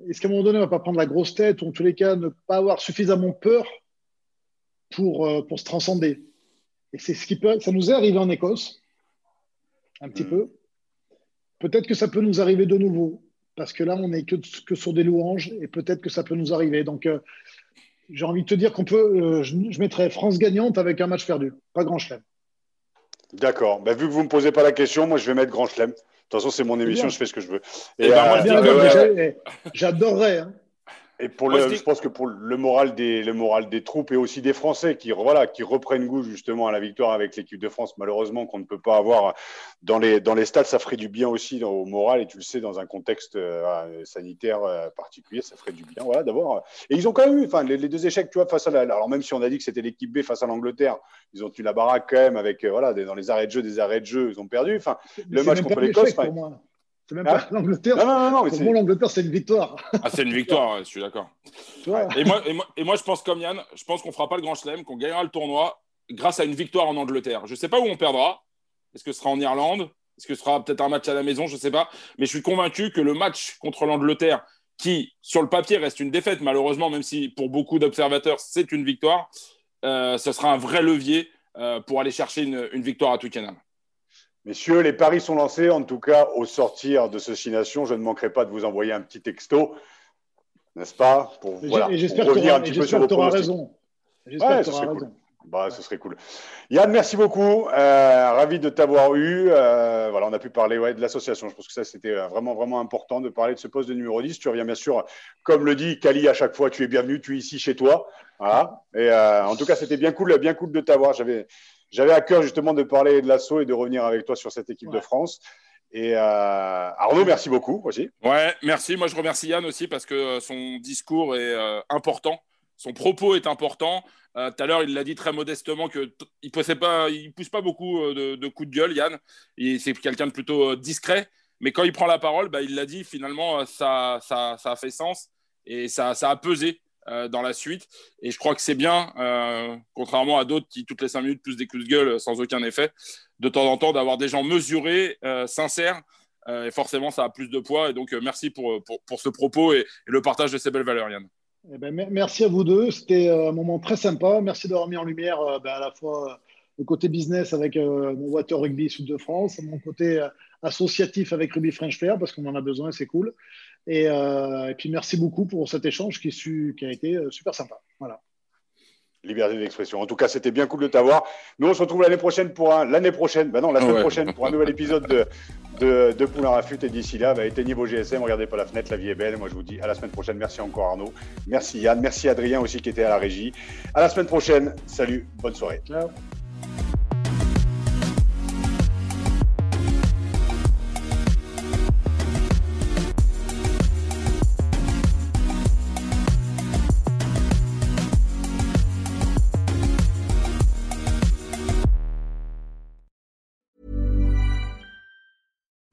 est-ce qu'à un moment donné, on ne va pas prendre la grosse tête ou en tous les cas ne pas avoir suffisamment peur pour, euh, pour se transcender? Et c'est ce qui peut. Ça nous est arrivé en Écosse, un petit mm. peu. Peut-être que ça peut nous arriver de nouveau, parce que là, on n'est que, que, sur des louanges et peut-être que ça peut nous arriver. Donc, j'ai envie de te dire qu'on peut. je, je, mettrais France gagnante avec un match perdu, pas grand chelem. D'accord. Ben, vu que vous ne me posez pas la question, moi, je vais mettre grand chelem. De toute façon, c'est mon émission, je fais ce que je veux. Et, ben, euh, J'adorerais. Hein. Et pour le, je, pense que pour le moral des, le moral des troupes et aussi des Français qui, voilà, qui reprennent goût justement à la victoire avec l'équipe de France, malheureusement qu'on ne peut pas avoir dans les, dans les stades, ça ferait du bien aussi au moral et tu le sais dans un contexte euh, sanitaire euh, particulier, ça ferait du bien, voilà, d'avoir. Et ils ont quand même eu, enfin, les, deux échecs, tu vois, face à la, alors même si on a dit que c'était l'équipe B face à l'Angleterre, ils ont eu la baraque quand même avec, euh, voilà, dans les arrêts de jeu, des arrêts de jeu, ils ont perdu. Enfin, le match contre l'Écosse. C'est même pas l'Angleterre. Non, non, non, Pour moi, l'Angleterre, c'est une victoire. Ah, c'est une victoire, je suis d'accord. Et moi, et, moi, je pense comme Yann, je pense qu'on fera pas le grand chelem, qu'on gagnera le tournoi grâce à une victoire en Angleterre. Je ne sais pas où on perdra. Est-ce que ce sera en Irlande? Est-ce que ce sera peut-être un match à la maison? Je ne sais pas. Mais je suis convaincu que le match contre l'Angleterre, qui sur le papier reste une défaite, malheureusement, même si pour beaucoup d'observateurs c'est une victoire, euh, ce sera un vrai levier euh, pour aller chercher une, une victoire à Twickenham. Messieurs, les paris sont lancés. En tout cas, au sortir de ce Six Nations, je ne manquerai pas de vous envoyer un petit texto, n'est-ce pas Pour, voilà, revenir un petit peu sur vos raison. J'espère que tu auras raison. Bah, ce serait cool. Yann, merci beaucoup. Euh, ravi de t'avoir eu. Euh, voilà, on a pu parler ouais, de l'association. Je pense que ça, c'était vraiment, vraiment important de parler de ce poste de numéro 10. Tu reviens bien sûr, comme le dit Kali à chaque fois, tu es bienvenu, tu es ici chez toi. Voilà. Et euh, en tout cas, c'était bien cool, bien cool de t'avoir. J'avais, j'avais à cœur justement de parler de l'assaut et de revenir avec toi sur cette équipe de France. Et euh, Arnaud, merci beaucoup aussi. Ouais, merci. Moi, je remercie Yann aussi parce que euh, son discours est euh, important. Son propos est important. Tout à l'heure, il l'a dit très modestement qu'il ne pousse pas, il pousse pas beaucoup de, coups de gueule, Yann. C'est quelqu'un de plutôt discret. Mais quand il prend la parole, bah, il l'a dit, finalement, ça, ça, ça, a fait sens et ça, ça a pesé euh, dans la suite. Et je crois que c'est bien, euh, contrairement à d'autres qui, toutes les cinq minutes, poussent des coups de gueule sans aucun effet, de temps en temps, d'avoir des gens mesurés, euh, sincères. et forcément, ça a plus de poids. Et donc, merci pour, pour, pour, ce propos et, le partage de ces belles valeurs, Yann. Eh ben, merci à vous deux. C'était un moment très sympa. Merci d'avoir mis en lumière ben, à la fois le côté business avec mon Water Rugby Sud de France, mon côté associatif avec Rugby French Fair, parce qu'on en a besoin et c'est cool. Euh, et, puis merci beaucoup pour cet échange qui, qui a été euh, super sympa. Voilà. Liberté d'expression. En tout cas, c'était bien cool de t'avoir. Nous, on se retrouve l'année prochaine pour un. L'année prochaine, bah non, la semaine prochaine pour un nouvel épisode de, de, de Poulain Rafut. Et d'ici là, bah, éteignez vos GSM, regardez pas la fenêtre, la vie est belle. Moi, je vous dis à la semaine prochaine. Merci encore, Arnaud. Merci, Yann. Merci, Adrien aussi qui était à la régie. À la semaine prochaine. Salut, bonne soirée. Ciao.